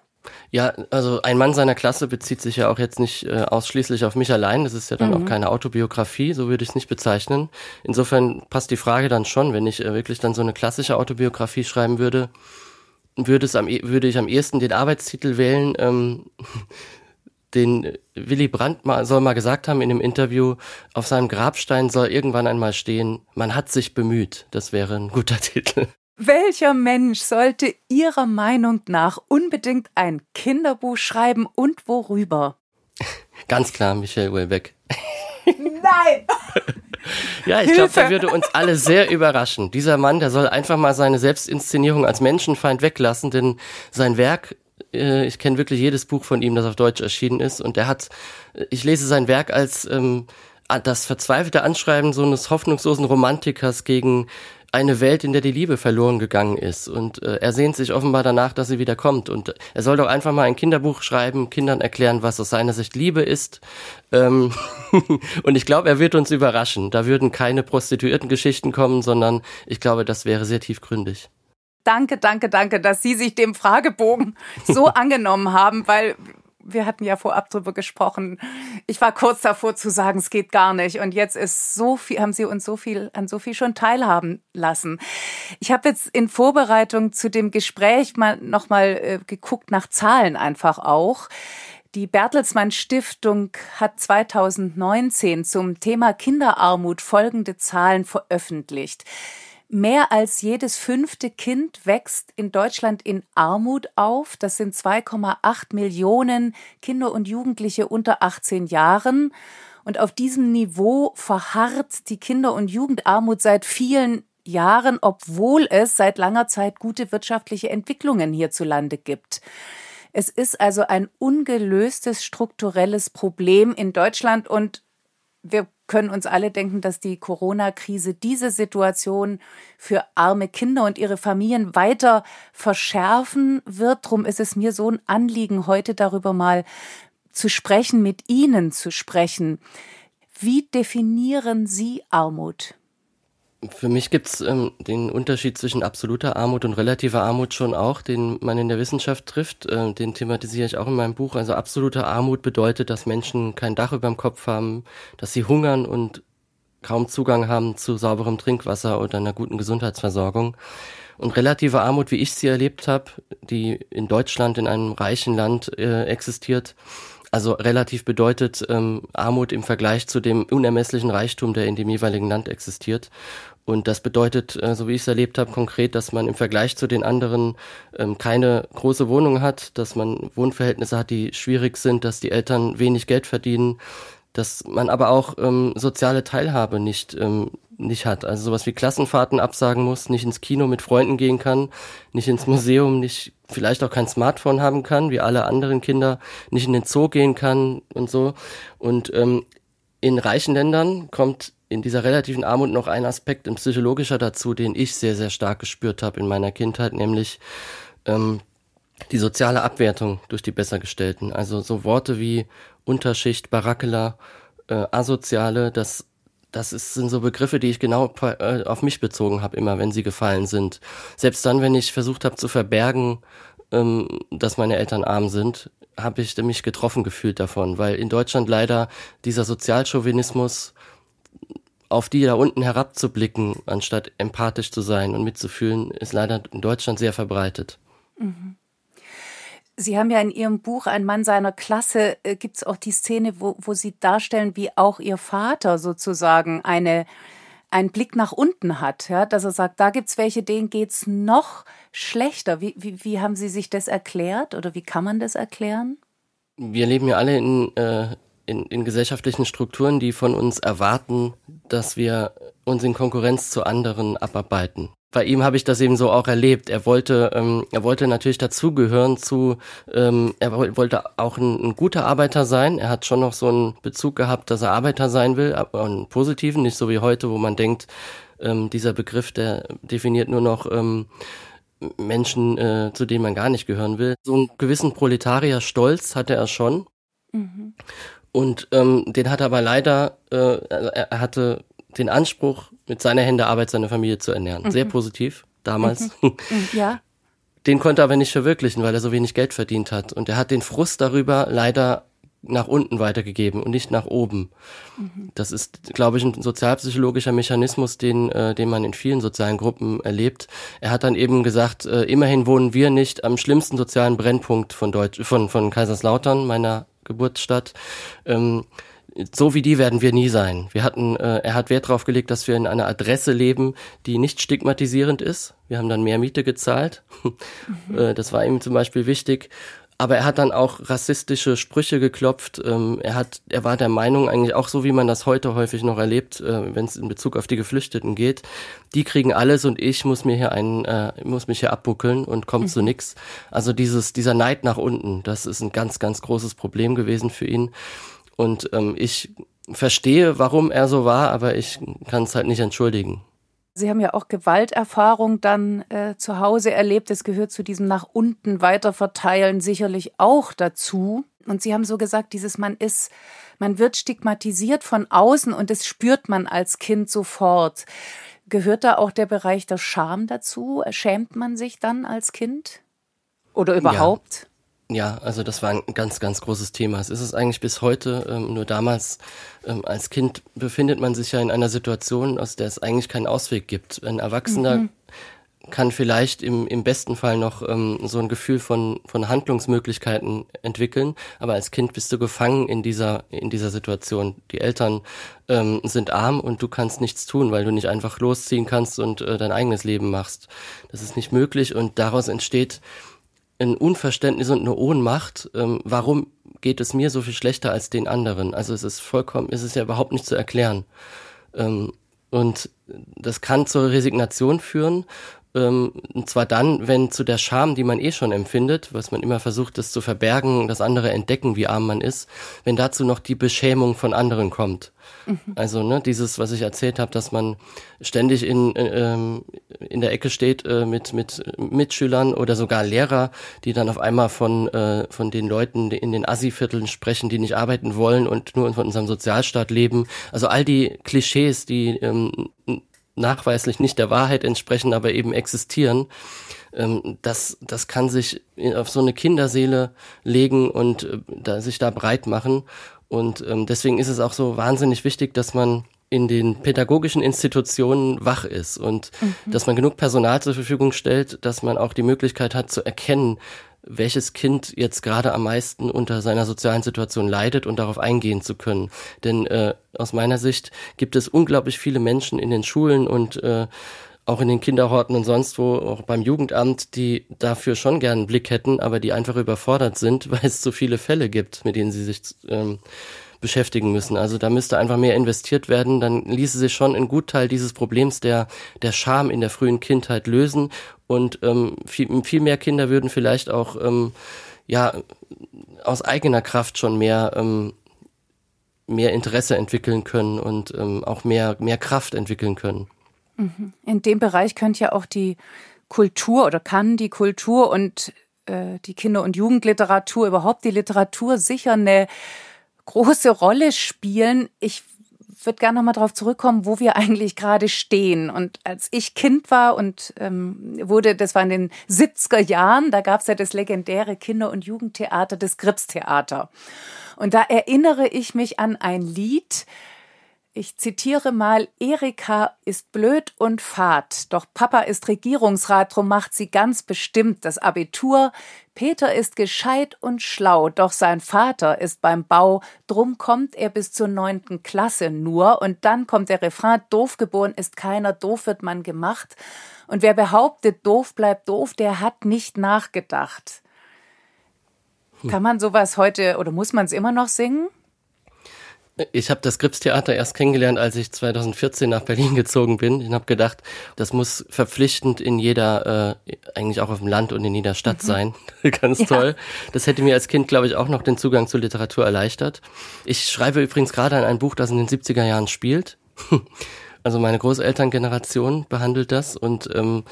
Ja, also ein Mann seiner Klasse bezieht sich ja auch jetzt nicht äh, ausschließlich auf mich allein. Das ist ja dann mhm. auch keine Autobiografie, so würde ich es nicht bezeichnen. Insofern passt die Frage dann schon, wenn ich äh, wirklich dann so eine klassische Autobiografie schreiben würde, würde, es am, e, würde ich am ehesten den Arbeitstitel wählen, ähm, den Willy Brandt mal, soll mal gesagt haben in dem Interview, auf seinem Grabstein soll irgendwann einmal stehen, man hat sich bemüht. Das wäre ein guter Titel. Welcher Mensch sollte Ihrer Meinung nach unbedingt ein Kinderbuch schreiben und worüber? Ganz klar, Michael Uelbeck. Nein! ja, ich glaube, der würde uns alle sehr überraschen. Dieser Mann, der soll einfach mal seine Selbstinszenierung als Menschenfeind weglassen, denn sein Werk äh, ich kenne wirklich jedes Buch von ihm, das auf Deutsch erschienen ist. Und er hat, ich lese sein Werk als ähm, das verzweifelte Anschreiben so eines hoffnungslosen Romantikers gegen eine Welt, in der die Liebe verloren gegangen ist. Und äh, er sehnt sich offenbar danach, dass sie wieder kommt. Und er soll doch einfach mal ein Kinderbuch schreiben, Kindern erklären, was aus seiner Sicht Liebe ist. Ähm und ich glaube, er wird uns überraschen. Da würden keine prostituierten Geschichten kommen, sondern ich glaube, das wäre sehr tiefgründig. Danke, danke, danke, dass Sie sich dem Fragebogen so angenommen haben, weil wir hatten ja vorab drüber gesprochen. Ich war kurz davor zu sagen, es geht gar nicht. Und jetzt ist so viel, haben Sie uns so viel, an so viel schon teilhaben lassen. Ich habe jetzt in Vorbereitung zu dem Gespräch mal nochmal äh, geguckt nach Zahlen einfach auch. Die Bertelsmann Stiftung hat 2019 zum Thema Kinderarmut folgende Zahlen veröffentlicht. Mehr als jedes fünfte Kind wächst in Deutschland in Armut auf. Das sind 2,8 Millionen Kinder und Jugendliche unter 18 Jahren. Und auf diesem Niveau verharrt die Kinder- und Jugendarmut seit vielen Jahren, obwohl es seit langer Zeit gute wirtschaftliche Entwicklungen hierzulande gibt. Es ist also ein ungelöstes strukturelles Problem in Deutschland und wir können uns alle denken, dass die Corona-Krise diese Situation für arme Kinder und ihre Familien weiter verschärfen wird. Drum ist es mir so ein Anliegen, heute darüber mal zu sprechen, mit Ihnen zu sprechen. Wie definieren Sie Armut? Für mich gibt's ähm, den Unterschied zwischen absoluter Armut und relativer Armut schon auch, den man in der Wissenschaft trifft. Äh, den thematisiere ich auch in meinem Buch. Also absolute Armut bedeutet, dass Menschen kein Dach über dem Kopf haben, dass sie hungern und kaum Zugang haben zu sauberem Trinkwasser oder einer guten Gesundheitsversorgung. Und relative Armut, wie ich sie erlebt habe, die in Deutschland, in einem reichen Land äh, existiert, also relativ bedeutet ähm, Armut im Vergleich zu dem unermesslichen Reichtum, der in dem jeweiligen Land existiert. Und das bedeutet, äh, so wie ich es erlebt habe, konkret, dass man im Vergleich zu den anderen ähm, keine große Wohnung hat, dass man Wohnverhältnisse hat, die schwierig sind, dass die Eltern wenig Geld verdienen, dass man aber auch ähm, soziale Teilhabe nicht ähm, nicht hat. Also sowas wie Klassenfahrten absagen muss, nicht ins Kino mit Freunden gehen kann, nicht ins Museum, nicht vielleicht auch kein Smartphone haben kann, wie alle anderen Kinder, nicht in den Zoo gehen kann und so. Und ähm, in reichen Ländern kommt in dieser relativen Armut noch ein Aspekt ein psychologischer dazu, den ich sehr, sehr stark gespürt habe in meiner Kindheit, nämlich ähm, die soziale Abwertung durch die Bessergestellten. Also so Worte wie Unterschicht, Barackela, äh, Asoziale, das, das ist, sind so Begriffe, die ich genau äh, auf mich bezogen habe, immer wenn sie gefallen sind. Selbst dann, wenn ich versucht habe zu verbergen, ähm, dass meine Eltern arm sind, habe ich mich getroffen gefühlt davon, weil in Deutschland leider dieser Sozialchauvinismus auf die da unten herabzublicken, anstatt empathisch zu sein und mitzufühlen, ist leider in Deutschland sehr verbreitet. Mhm. Sie haben ja in Ihrem Buch Ein Mann seiner Klasse, äh, gibt es auch die Szene, wo, wo Sie darstellen, wie auch Ihr Vater sozusagen eine, einen Blick nach unten hat, ja, dass er sagt, da gibt es welche, denen geht es noch schlechter. Wie, wie, wie haben Sie sich das erklärt oder wie kann man das erklären? Wir leben ja alle in äh, in, in gesellschaftlichen Strukturen, die von uns erwarten, dass wir uns in Konkurrenz zu anderen abarbeiten. Bei ihm habe ich das eben so auch erlebt. Er wollte, ähm, er wollte natürlich dazugehören zu, ähm, er wollte auch ein, ein, guter Arbeiter sein. Er hat schon noch so einen Bezug gehabt, dass er Arbeiter sein will, aber einen positiven, nicht so wie heute, wo man denkt, ähm, dieser Begriff, der definiert nur noch ähm, Menschen, äh, zu denen man gar nicht gehören will. So einen gewissen Proletarier-Stolz hatte er schon. Mhm. Und ähm, den hat er aber leider, äh, er hatte den Anspruch, mit seiner Hände Arbeit seine Familie zu ernähren. Mhm. Sehr positiv damals. Mhm. mhm. Ja. den konnte er aber nicht verwirklichen, weil er so wenig Geld verdient hat. Und er hat den Frust darüber leider nach unten weitergegeben und nicht nach oben. Mhm. Das ist, glaube ich, ein sozialpsychologischer Mechanismus, den, äh, den man in vielen sozialen Gruppen erlebt. Er hat dann eben gesagt, äh, immerhin wohnen wir nicht am schlimmsten sozialen Brennpunkt von Deutsch, von, von Kaiserslautern, meiner Geburtsstadt. Ähm, so wie die werden wir nie sein. Wir hatten, äh, er hat Wert darauf gelegt, dass wir in einer Adresse leben, die nicht stigmatisierend ist. Wir haben dann mehr Miete gezahlt. Mhm. Äh, das war ihm zum Beispiel wichtig. Aber er hat dann auch rassistische Sprüche geklopft. Ähm, er hat, er war der Meinung eigentlich auch so, wie man das heute häufig noch erlebt, äh, wenn es in Bezug auf die Geflüchteten geht. Die kriegen alles und ich muss mir hier einen, äh, muss mich hier abbuckeln und kommt mhm. zu nix. Also dieses, dieser Neid nach unten, das ist ein ganz, ganz großes Problem gewesen für ihn. Und ähm, ich verstehe, warum er so war, aber ich kann es halt nicht entschuldigen. Sie haben ja auch Gewalterfahrung dann äh, zu Hause erlebt. Es gehört zu diesem nach unten weiterverteilen sicherlich auch dazu. Und Sie haben so gesagt, dieses man ist, man wird stigmatisiert von außen und das spürt man als Kind sofort. Gehört da auch der Bereich der Scham dazu? Schämt man sich dann als Kind? Oder überhaupt? Ja. Ja, also das war ein ganz, ganz großes Thema. Es ist es eigentlich bis heute. Ähm, nur damals ähm, als Kind befindet man sich ja in einer Situation, aus der es eigentlich keinen Ausweg gibt. Ein Erwachsener mhm. kann vielleicht im, im besten Fall noch ähm, so ein Gefühl von, von Handlungsmöglichkeiten entwickeln, aber als Kind bist du gefangen in dieser, in dieser Situation. Die Eltern ähm, sind arm und du kannst nichts tun, weil du nicht einfach losziehen kannst und äh, dein eigenes Leben machst. Das ist nicht möglich und daraus entsteht ein Unverständnis und eine Ohnmacht. Ähm, warum geht es mir so viel schlechter als den anderen? Also es ist vollkommen, es ist ja überhaupt nicht zu erklären. Ähm, und das kann zur Resignation führen. Ähm, und zwar dann, wenn zu der Scham, die man eh schon empfindet, was man immer versucht, das zu verbergen, das andere entdecken, wie arm man ist, wenn dazu noch die Beschämung von anderen kommt. Mhm. Also ne, dieses, was ich erzählt habe, dass man ständig in, äh, ähm, in der Ecke steht äh, mit, mit Mitschülern oder sogar Lehrer, die dann auf einmal von, äh, von den Leuten in den Assi-Vierteln sprechen, die nicht arbeiten wollen und nur von unserem Sozialstaat leben. Also all die Klischees, die ähm, nachweislich nicht der Wahrheit entsprechen, aber eben existieren, ähm, das, das kann sich auf so eine Kinderseele legen und äh, da, sich da breit machen. Und ähm, deswegen ist es auch so wahnsinnig wichtig, dass man in den pädagogischen Institutionen wach ist und mhm. dass man genug Personal zur Verfügung stellt, dass man auch die Möglichkeit hat zu erkennen, welches Kind jetzt gerade am meisten unter seiner sozialen Situation leidet und darauf eingehen zu können. Denn äh, aus meiner Sicht gibt es unglaublich viele Menschen in den Schulen und äh, auch in den Kinderhorten und sonst wo, auch beim Jugendamt, die dafür schon gern einen Blick hätten, aber die einfach überfordert sind, weil es so viele Fälle gibt, mit denen sie sich ähm, beschäftigen müssen. Also da müsste einfach mehr investiert werden. Dann ließe sich schon ein Gutteil dieses Problems der, der Scham in der frühen Kindheit lösen und ähm, viel, viel mehr Kinder würden vielleicht auch ähm, ja aus eigener Kraft schon mehr ähm, mehr Interesse entwickeln können und ähm, auch mehr mehr Kraft entwickeln können. Mhm. In dem Bereich könnte ja auch die Kultur oder kann die Kultur und äh, die Kinder- und Jugendliteratur, überhaupt die Literatur sicher eine große Rolle spielen. Ich würde gerne nochmal darauf zurückkommen, wo wir eigentlich gerade stehen. Und als ich Kind war und ähm, wurde, das war in den 70er Jahren, da gab es ja das legendäre Kinder- und Jugendtheater, das Gripstheater. Und da erinnere ich mich an ein Lied, ich zitiere mal, Erika ist blöd und fad, doch Papa ist Regierungsrat, drum macht sie ganz bestimmt das Abitur. Peter ist gescheit und schlau, doch sein Vater ist beim Bau, drum kommt er bis zur neunten Klasse nur. Und dann kommt der Refrain, doof geboren ist keiner, doof wird man gemacht. Und wer behauptet, doof bleibt doof, der hat nicht nachgedacht. Hm. Kann man sowas heute oder muss man es immer noch singen? Ich habe das Gripstheater erst kennengelernt, als ich 2014 nach Berlin gezogen bin. Ich habe gedacht, das muss verpflichtend in jeder, äh, eigentlich auch auf dem Land und in jeder Stadt mhm. sein. Ganz ja. toll. Das hätte mir als Kind, glaube ich, auch noch den Zugang zur Literatur erleichtert. Ich schreibe übrigens gerade an ein Buch, das in den 70er Jahren spielt. Also meine Großelterngeneration behandelt das und ähm,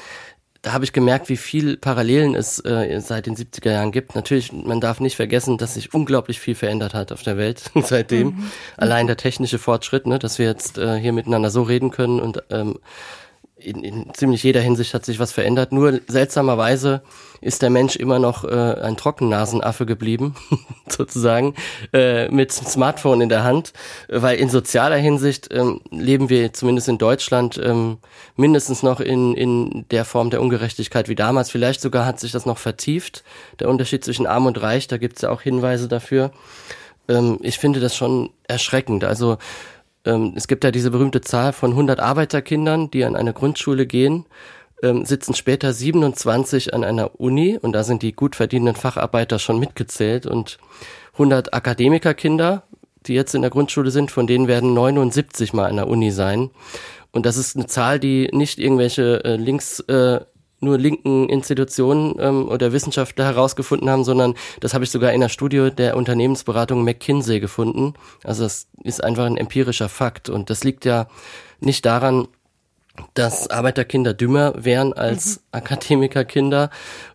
da habe ich gemerkt, wie viel Parallelen es äh, seit den 70er Jahren gibt. Natürlich, man darf nicht vergessen, dass sich unglaublich viel verändert hat auf der Welt seitdem. Mhm. Allein der technische Fortschritt, ne, dass wir jetzt äh, hier miteinander so reden können und ähm, in, in ziemlich jeder Hinsicht hat sich was verändert. Nur seltsamerweise ist der Mensch immer noch äh, ein Trockennasenaffe geblieben, sozusagen, äh, mit Smartphone in der Hand, weil in sozialer Hinsicht ähm, leben wir zumindest in Deutschland ähm, mindestens noch in, in der Form der Ungerechtigkeit wie damals. Vielleicht sogar hat sich das noch vertieft, der Unterschied zwischen Arm und Reich, da gibt es ja auch Hinweise dafür. Ähm, ich finde das schon erschreckend. Also ähm, es gibt ja diese berühmte Zahl von 100 Arbeiterkindern, die an eine Grundschule gehen, ähm, sitzen später 27 an einer Uni und da sind die gut verdienenden Facharbeiter schon mitgezählt und 100 Akademikerkinder, die jetzt in der Grundschule sind, von denen werden 79 mal an der Uni sein. Und das ist eine Zahl, die nicht irgendwelche äh, links äh, nur linken Institutionen ähm, oder Wissenschaftler herausgefunden haben, sondern das habe ich sogar in der Studie der Unternehmensberatung McKinsey gefunden. Also das ist einfach ein empirischer Fakt und das liegt ja nicht daran, dass Arbeiterkinder dümmer wären als mhm. Akademikerkinder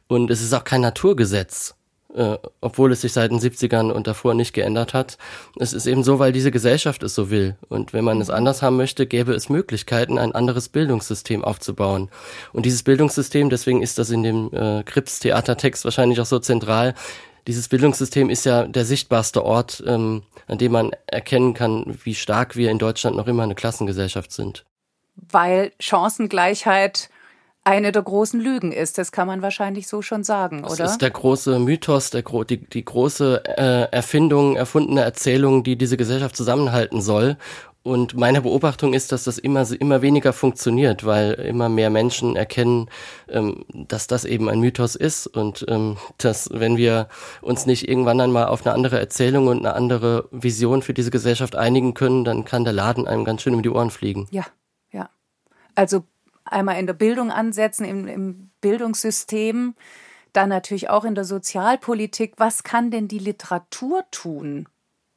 und es ist auch kein Naturgesetz äh, obwohl es sich seit den 70ern und davor nicht geändert hat. Es ist eben so, weil diese Gesellschaft es so will. Und wenn man es anders haben möchte, gäbe es Möglichkeiten, ein anderes Bildungssystem aufzubauen. Und dieses Bildungssystem, deswegen ist das in dem äh, Krips-Theatertext wahrscheinlich auch so zentral, dieses Bildungssystem ist ja der sichtbarste Ort, ähm, an dem man erkennen kann, wie stark wir in Deutschland noch immer eine Klassengesellschaft sind. Weil Chancengleichheit eine der großen Lügen ist. Das kann man wahrscheinlich so schon sagen, oder? Das ist der große Mythos, der, die, die große äh, Erfindung, erfundene Erzählung, die diese Gesellschaft zusammenhalten soll. Und meine Beobachtung ist, dass das immer, immer weniger funktioniert, weil immer mehr Menschen erkennen, ähm, dass das eben ein Mythos ist und ähm, dass, wenn wir uns nicht irgendwann einmal auf eine andere Erzählung und eine andere Vision für diese Gesellschaft einigen können, dann kann der Laden einem ganz schön um die Ohren fliegen. Ja, ja. Also einmal in der Bildung ansetzen, im, im Bildungssystem, dann natürlich auch in der Sozialpolitik. Was kann denn die Literatur tun?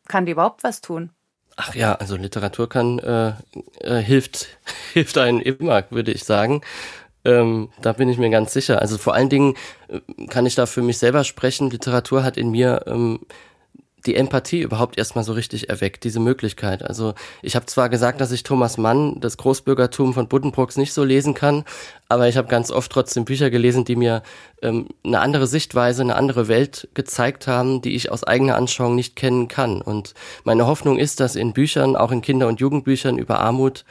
Kann die überhaupt was tun? Ach ja, also Literatur kann äh, äh, hilft hilft einen immer, würde ich sagen. Ähm, da bin ich mir ganz sicher. Also vor allen Dingen äh, kann ich da für mich selber sprechen. Literatur hat in mir ähm, die Empathie überhaupt erstmal so richtig erweckt, diese Möglichkeit. Also ich habe zwar gesagt, dass ich Thomas Mann, das Großbürgertum von Buddenbrooks nicht so lesen kann, aber ich habe ganz oft trotzdem Bücher gelesen, die mir ähm, eine andere Sichtweise, eine andere Welt gezeigt haben, die ich aus eigener Anschauung nicht kennen kann. Und meine Hoffnung ist, dass in Büchern, auch in Kinder- und Jugendbüchern über Armut,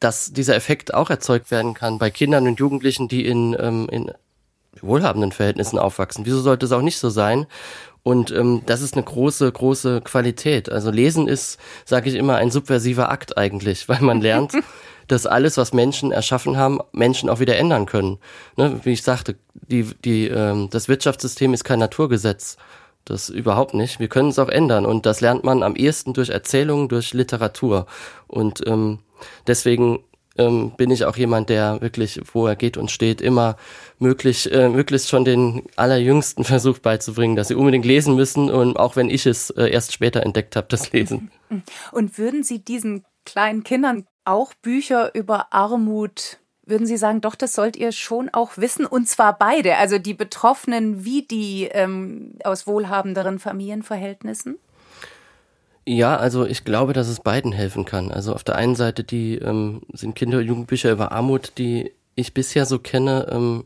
dass dieser Effekt auch erzeugt werden kann bei Kindern und Jugendlichen, die in, ähm, in wohlhabenden Verhältnissen aufwachsen. Wieso sollte es auch nicht so sein? Und ähm, das ist eine große, große Qualität. Also Lesen ist, sage ich immer, ein subversiver Akt eigentlich, weil man lernt, dass alles, was Menschen erschaffen haben, Menschen auch wieder ändern können. Ne? Wie ich sagte, die, die, ähm, das Wirtschaftssystem ist kein Naturgesetz. Das überhaupt nicht. Wir können es auch ändern. Und das lernt man am ehesten durch Erzählungen, durch Literatur. Und ähm, deswegen ähm, bin ich auch jemand, der wirklich, wo er geht und steht, immer möglich, äh, möglichst schon den allerjüngsten versucht beizubringen, dass sie unbedingt lesen müssen und auch wenn ich es äh, erst später entdeckt habe, das Lesen. Und würden Sie diesen kleinen Kindern auch Bücher über Armut würden Sie sagen, doch, das sollt ihr schon auch wissen, und zwar beide, also die Betroffenen wie die ähm, aus wohlhabenderen Familienverhältnissen? Ja, also ich glaube, dass es beiden helfen kann. Also auf der einen Seite die ähm, sind Kinder- und Jugendbücher über Armut, die ich bisher so kenne, ähm,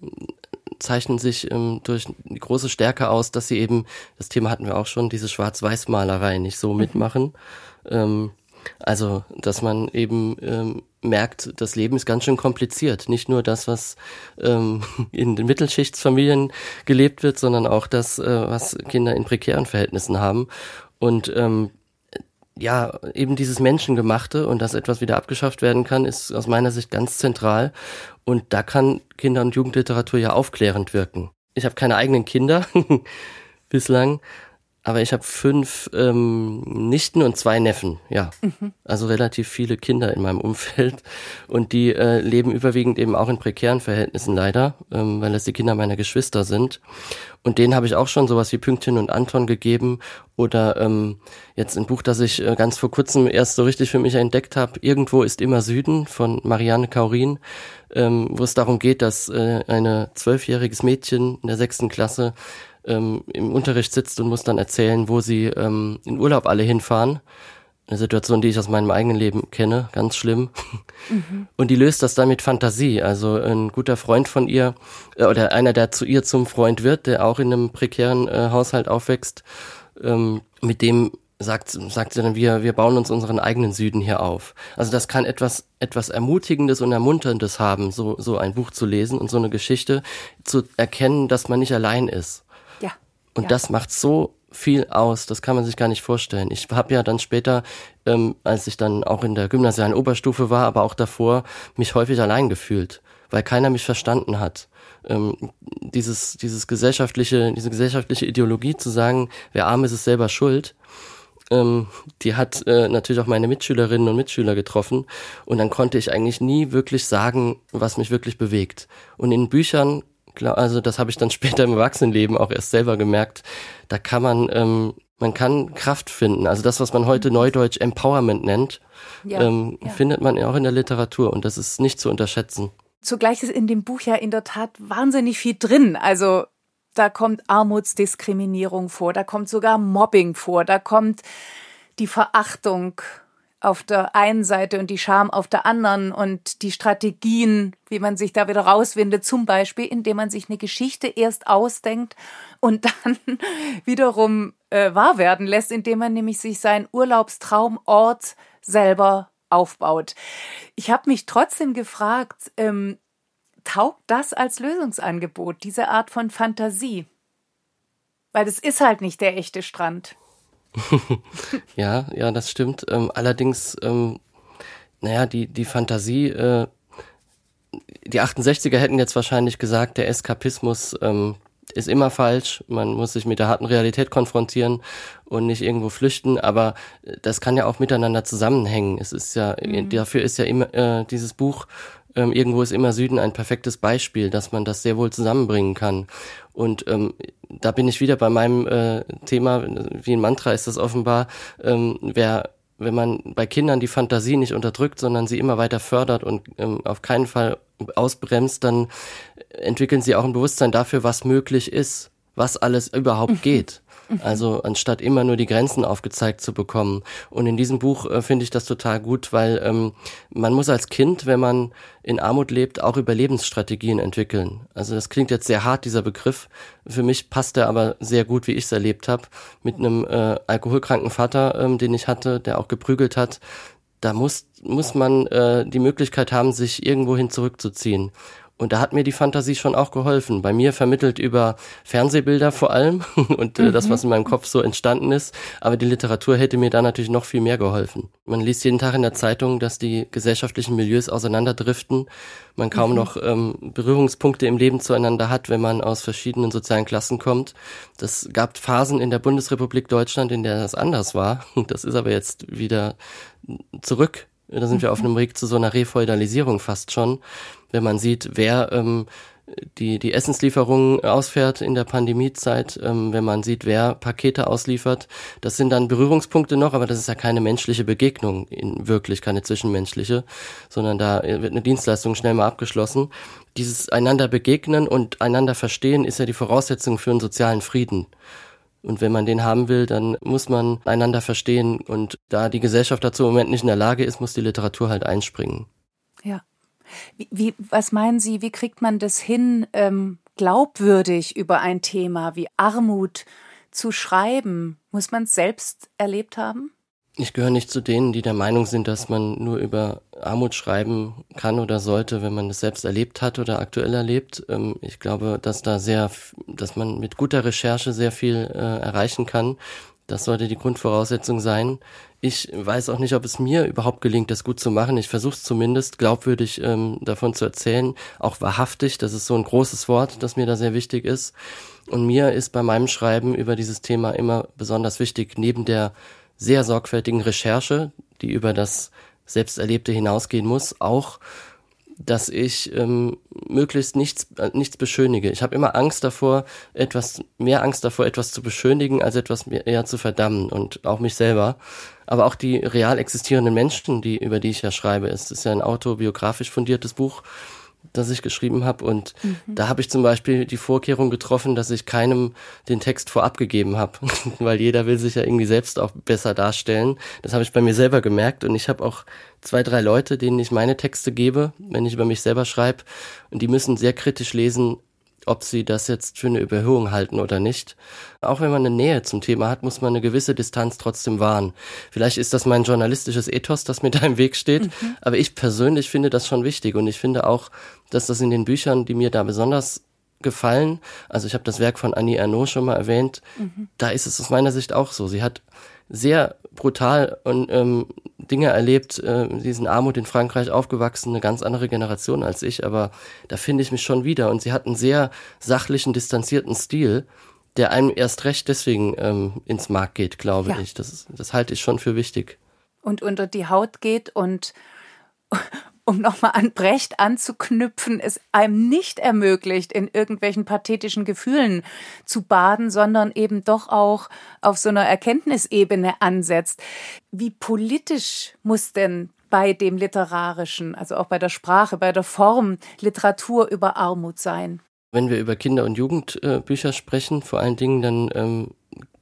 zeichnen sich ähm, durch die große Stärke aus, dass sie eben, das Thema hatten wir auch schon, diese Schwarz-Weiß-Malerei nicht so mhm. mitmachen. Ähm, also, dass man eben ähm, merkt, das Leben ist ganz schön kompliziert. Nicht nur das, was ähm, in den Mittelschichtsfamilien gelebt wird, sondern auch das, äh, was Kinder in prekären Verhältnissen haben. Und ähm, ja, eben dieses Menschengemachte und dass etwas wieder abgeschafft werden kann, ist aus meiner Sicht ganz zentral. Und da kann Kinder- und Jugendliteratur ja aufklärend wirken. Ich habe keine eigenen Kinder bislang, aber ich habe fünf ähm, Nichten und zwei Neffen, ja. Mhm. Also relativ viele Kinder in meinem Umfeld. Und die äh, leben überwiegend eben auch in prekären Verhältnissen leider, ähm, weil es die Kinder meiner Geschwister sind. Und denen habe ich auch schon sowas wie Pünktchen und Anton gegeben. Oder ähm, jetzt ein Buch, das ich äh, ganz vor kurzem erst so richtig für mich entdeckt habe, Irgendwo ist immer Süden von Marianne Kaurin, ähm, wo es darum geht, dass äh, eine zwölfjähriges Mädchen in der sechsten Klasse ähm, im Unterricht sitzt und muss dann erzählen, wo sie ähm, in Urlaub alle hinfahren. Eine Situation, die ich aus meinem eigenen Leben kenne, ganz schlimm. Mhm. Und die löst das dann mit Fantasie. Also ein guter Freund von ihr äh, oder einer, der zu ihr zum Freund wird, der auch in einem prekären äh, Haushalt aufwächst, ähm, mit dem sagt, sagt sie dann, wir, wir bauen uns unseren eigenen Süden hier auf. Also das kann etwas, etwas Ermutigendes und Ermunterndes haben, so, so ein Buch zu lesen und so eine Geschichte zu erkennen, dass man nicht allein ist. Und ja. das macht so viel aus, das kann man sich gar nicht vorstellen. Ich habe ja dann später, ähm, als ich dann auch in der gymnasialen Oberstufe war, aber auch davor, mich häufig allein gefühlt, weil keiner mich verstanden hat. Ähm, dieses, dieses gesellschaftliche, diese gesellschaftliche Ideologie zu sagen, wer arm ist, ist selber schuld, ähm, die hat äh, natürlich auch meine Mitschülerinnen und Mitschüler getroffen und dann konnte ich eigentlich nie wirklich sagen, was mich wirklich bewegt. Und in Büchern also das habe ich dann später im Erwachsenenleben auch erst selber gemerkt, da kann man, ähm, man kann Kraft finden. Also das, was man heute mhm. neudeutsch Empowerment nennt, ja, ähm, ja. findet man auch in der Literatur und das ist nicht zu unterschätzen. Zugleich ist in dem Buch ja in der Tat wahnsinnig viel drin. Also da kommt Armutsdiskriminierung vor, da kommt sogar Mobbing vor, da kommt die Verachtung auf der einen Seite und die Scham auf der anderen und die Strategien, wie man sich da wieder rauswindet, zum Beispiel, indem man sich eine Geschichte erst ausdenkt und dann wiederum äh, wahr werden lässt, indem man nämlich sich seinen Urlaubstraumort selber aufbaut. Ich habe mich trotzdem gefragt, ähm, taugt das als Lösungsangebot, diese Art von Fantasie? Weil das ist halt nicht der echte Strand. ja, ja, das stimmt. Ähm, allerdings, ähm, naja, die, die Fantasie, äh, die 68er hätten jetzt wahrscheinlich gesagt, der Eskapismus ähm, ist immer falsch. Man muss sich mit der harten Realität konfrontieren und nicht irgendwo flüchten. Aber das kann ja auch miteinander zusammenhängen. Es ist ja, mhm. dafür ist ja immer äh, dieses Buch ähm, irgendwo ist immer Süden ein perfektes Beispiel, dass man das sehr wohl zusammenbringen kann. Und ähm, da bin ich wieder bei meinem äh, Thema, wie ein Mantra ist das offenbar, ähm, wer wenn man bei Kindern die Fantasie nicht unterdrückt, sondern sie immer weiter fördert und ähm, auf keinen Fall ausbremst, dann entwickeln sie auch ein Bewusstsein dafür, was möglich ist, was alles überhaupt mhm. geht. Also anstatt immer nur die Grenzen aufgezeigt zu bekommen. Und in diesem Buch äh, finde ich das total gut, weil ähm, man muss als Kind, wenn man in Armut lebt, auch Überlebensstrategien entwickeln. Also das klingt jetzt sehr hart, dieser Begriff. Für mich passt er aber sehr gut, wie ich es erlebt habe, mit einem äh, alkoholkranken Vater, ähm, den ich hatte, der auch geprügelt hat. Da muss, muss man äh, die Möglichkeit haben, sich irgendwohin zurückzuziehen. Und da hat mir die Fantasie schon auch geholfen. Bei mir vermittelt über Fernsehbilder vor allem und äh, mhm. das, was in meinem Kopf so entstanden ist. Aber die Literatur hätte mir da natürlich noch viel mehr geholfen. Man liest jeden Tag in der Zeitung, dass die gesellschaftlichen Milieus auseinanderdriften. Man kaum mhm. noch ähm, Berührungspunkte im Leben zueinander hat, wenn man aus verschiedenen sozialen Klassen kommt. Das gab Phasen in der Bundesrepublik Deutschland, in der das anders war. Das ist aber jetzt wieder zurück. Da sind wir auf einem Weg zu so einer Refeudalisierung fast schon wenn man sieht, wer ähm, die, die Essenslieferungen ausfährt in der Pandemiezeit, ähm, wenn man sieht, wer Pakete ausliefert. Das sind dann Berührungspunkte noch, aber das ist ja keine menschliche Begegnung, in wirklich keine zwischenmenschliche, sondern da wird eine Dienstleistung schnell mal abgeschlossen. Dieses einander begegnen und einander verstehen ist ja die Voraussetzung für einen sozialen Frieden. Und wenn man den haben will, dann muss man einander verstehen. Und da die Gesellschaft dazu im Moment nicht in der Lage ist, muss die Literatur halt einspringen. Ja. Wie, wie, was meinen Sie, wie kriegt man das hin, ähm, glaubwürdig über ein Thema wie Armut zu schreiben? Muss man es selbst erlebt haben? Ich gehöre nicht zu denen, die der Meinung sind, dass man nur über Armut schreiben kann oder sollte, wenn man es selbst erlebt hat oder aktuell erlebt. Ähm, ich glaube, dass da sehr, dass man mit guter Recherche sehr viel äh, erreichen kann. Das sollte die Grundvoraussetzung sein. Ich weiß auch nicht, ob es mir überhaupt gelingt, das gut zu machen. Ich versuche es zumindest glaubwürdig ähm, davon zu erzählen, auch wahrhaftig. Das ist so ein großes Wort, das mir da sehr wichtig ist. Und mir ist bei meinem Schreiben über dieses Thema immer besonders wichtig, neben der sehr sorgfältigen Recherche, die über das Selbsterlebte hinausgehen muss, auch dass ich ähm, möglichst nichts, äh, nichts beschönige. Ich habe immer Angst davor, etwas, mehr Angst davor, etwas zu beschönigen, als etwas eher zu verdammen und auch mich selber. Aber auch die real existierenden Menschen, die, über die ich ja schreibe, es ist ja ein autobiografisch fundiertes Buch, das ich geschrieben habe. Und mhm. da habe ich zum Beispiel die Vorkehrung getroffen, dass ich keinem den Text vorab gegeben habe, weil jeder will sich ja irgendwie selbst auch besser darstellen. Das habe ich bei mir selber gemerkt und ich habe auch zwei, drei Leute, denen ich meine Texte gebe, wenn ich über mich selber schreibe. Und die müssen sehr kritisch lesen, ob sie das jetzt für eine Überhöhung halten oder nicht. Auch wenn man eine Nähe zum Thema hat, muss man eine gewisse Distanz trotzdem wahren. Vielleicht ist das mein journalistisches Ethos, das mir da im Weg steht, mhm. aber ich persönlich finde das schon wichtig und ich finde auch, dass das in den Büchern, die mir da besonders gefallen, also ich habe das Werk von Annie Ernaux schon mal erwähnt, mhm. da ist es aus meiner Sicht auch so. Sie hat sehr brutal und ähm, Dinge erlebt. Äh, sie ist in Armut in Frankreich aufgewachsen, eine ganz andere Generation als ich, aber da finde ich mich schon wieder. Und sie hat einen sehr sachlichen, distanzierten Stil, der einem erst recht deswegen ähm, ins Mark geht, glaube ja. ich. Das, das halte ich schon für wichtig. Und unter die Haut geht und um nochmal an Brecht anzuknüpfen, es einem nicht ermöglicht, in irgendwelchen pathetischen Gefühlen zu baden, sondern eben doch auch auf so einer Erkenntnisebene ansetzt. Wie politisch muss denn bei dem Literarischen, also auch bei der Sprache, bei der Form Literatur über Armut sein? Wenn wir über Kinder- und Jugendbücher sprechen, vor allen Dingen, dann ähm,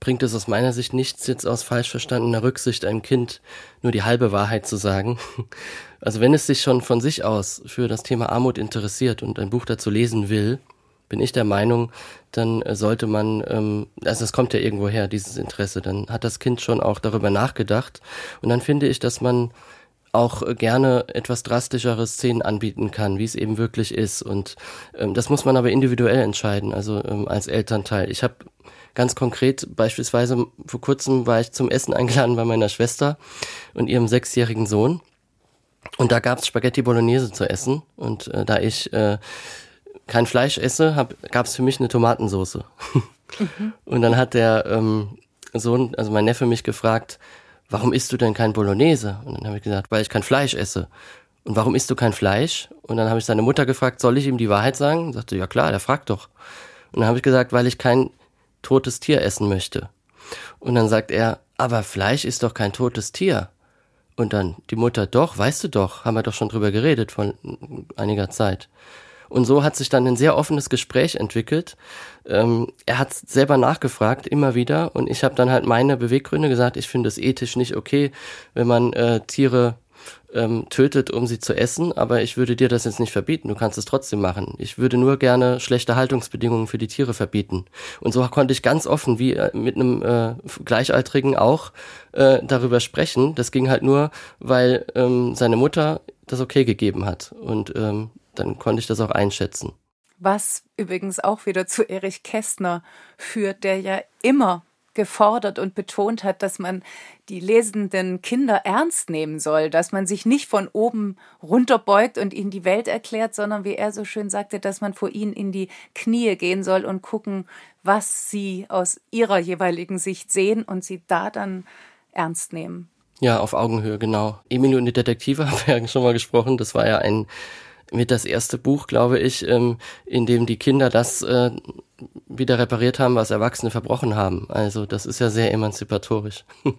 bringt es aus meiner Sicht nichts, jetzt aus falsch verstandener Rücksicht einem Kind nur die halbe Wahrheit zu sagen. Also wenn es sich schon von sich aus für das Thema Armut interessiert und ein Buch dazu lesen will, bin ich der Meinung, dann sollte man, ähm, also es kommt ja irgendwo her, dieses Interesse, dann hat das Kind schon auch darüber nachgedacht. Und dann finde ich, dass man auch gerne etwas drastischere Szenen anbieten kann, wie es eben wirklich ist. Und ähm, das muss man aber individuell entscheiden, also ähm, als Elternteil. Ich habe ganz konkret, beispielsweise vor kurzem war ich zum Essen eingeladen bei meiner Schwester und ihrem sechsjährigen Sohn. Und da gab's Spaghetti Bolognese zu essen. Und äh, da ich äh, kein Fleisch esse, hab, gab's für mich eine Tomatensauce. Mhm. Und dann hat der ähm, Sohn, also mein Neffe, mich gefragt, warum isst du denn kein Bolognese? Und dann habe ich gesagt, weil ich kein Fleisch esse. Und warum isst du kein Fleisch? Und dann habe ich seine Mutter gefragt, soll ich ihm die Wahrheit sagen? Und sagte, ja klar, der fragt doch. Und dann habe ich gesagt, weil ich kein totes Tier essen möchte. Und dann sagt er, aber Fleisch ist doch kein totes Tier. Und dann die Mutter, doch, weißt du doch, haben wir doch schon drüber geredet von einiger Zeit. Und so hat sich dann ein sehr offenes Gespräch entwickelt. Ähm, er hat selber nachgefragt, immer wieder. Und ich habe dann halt meine Beweggründe gesagt, ich finde es ethisch nicht okay, wenn man äh, Tiere ähm, tötet, um sie zu essen, aber ich würde dir das jetzt nicht verbieten. Du kannst es trotzdem machen. Ich würde nur gerne schlechte Haltungsbedingungen für die Tiere verbieten. Und so konnte ich ganz offen, wie äh, mit einem äh, Gleichaltrigen auch, äh, darüber sprechen. Das ging halt nur, weil ähm, seine Mutter das okay gegeben hat. Und ähm, dann konnte ich das auch einschätzen. Was übrigens auch wieder zu Erich Kästner führt, der ja immer gefordert und betont hat, dass man die lesenden Kinder ernst nehmen soll, dass man sich nicht von oben runterbeugt und ihnen die Welt erklärt, sondern wie er so schön sagte, dass man vor ihnen in die Knie gehen soll und gucken, was sie aus ihrer jeweiligen Sicht sehen und sie da dann ernst nehmen. Ja, auf Augenhöhe, genau. Emilio und die Detektive haben wir ja schon mal gesprochen. Das war ja ein mit das erste Buch, glaube ich, ähm, in dem die Kinder das äh, wieder repariert haben, was Erwachsene verbrochen haben. Also das ist ja sehr emanzipatorisch.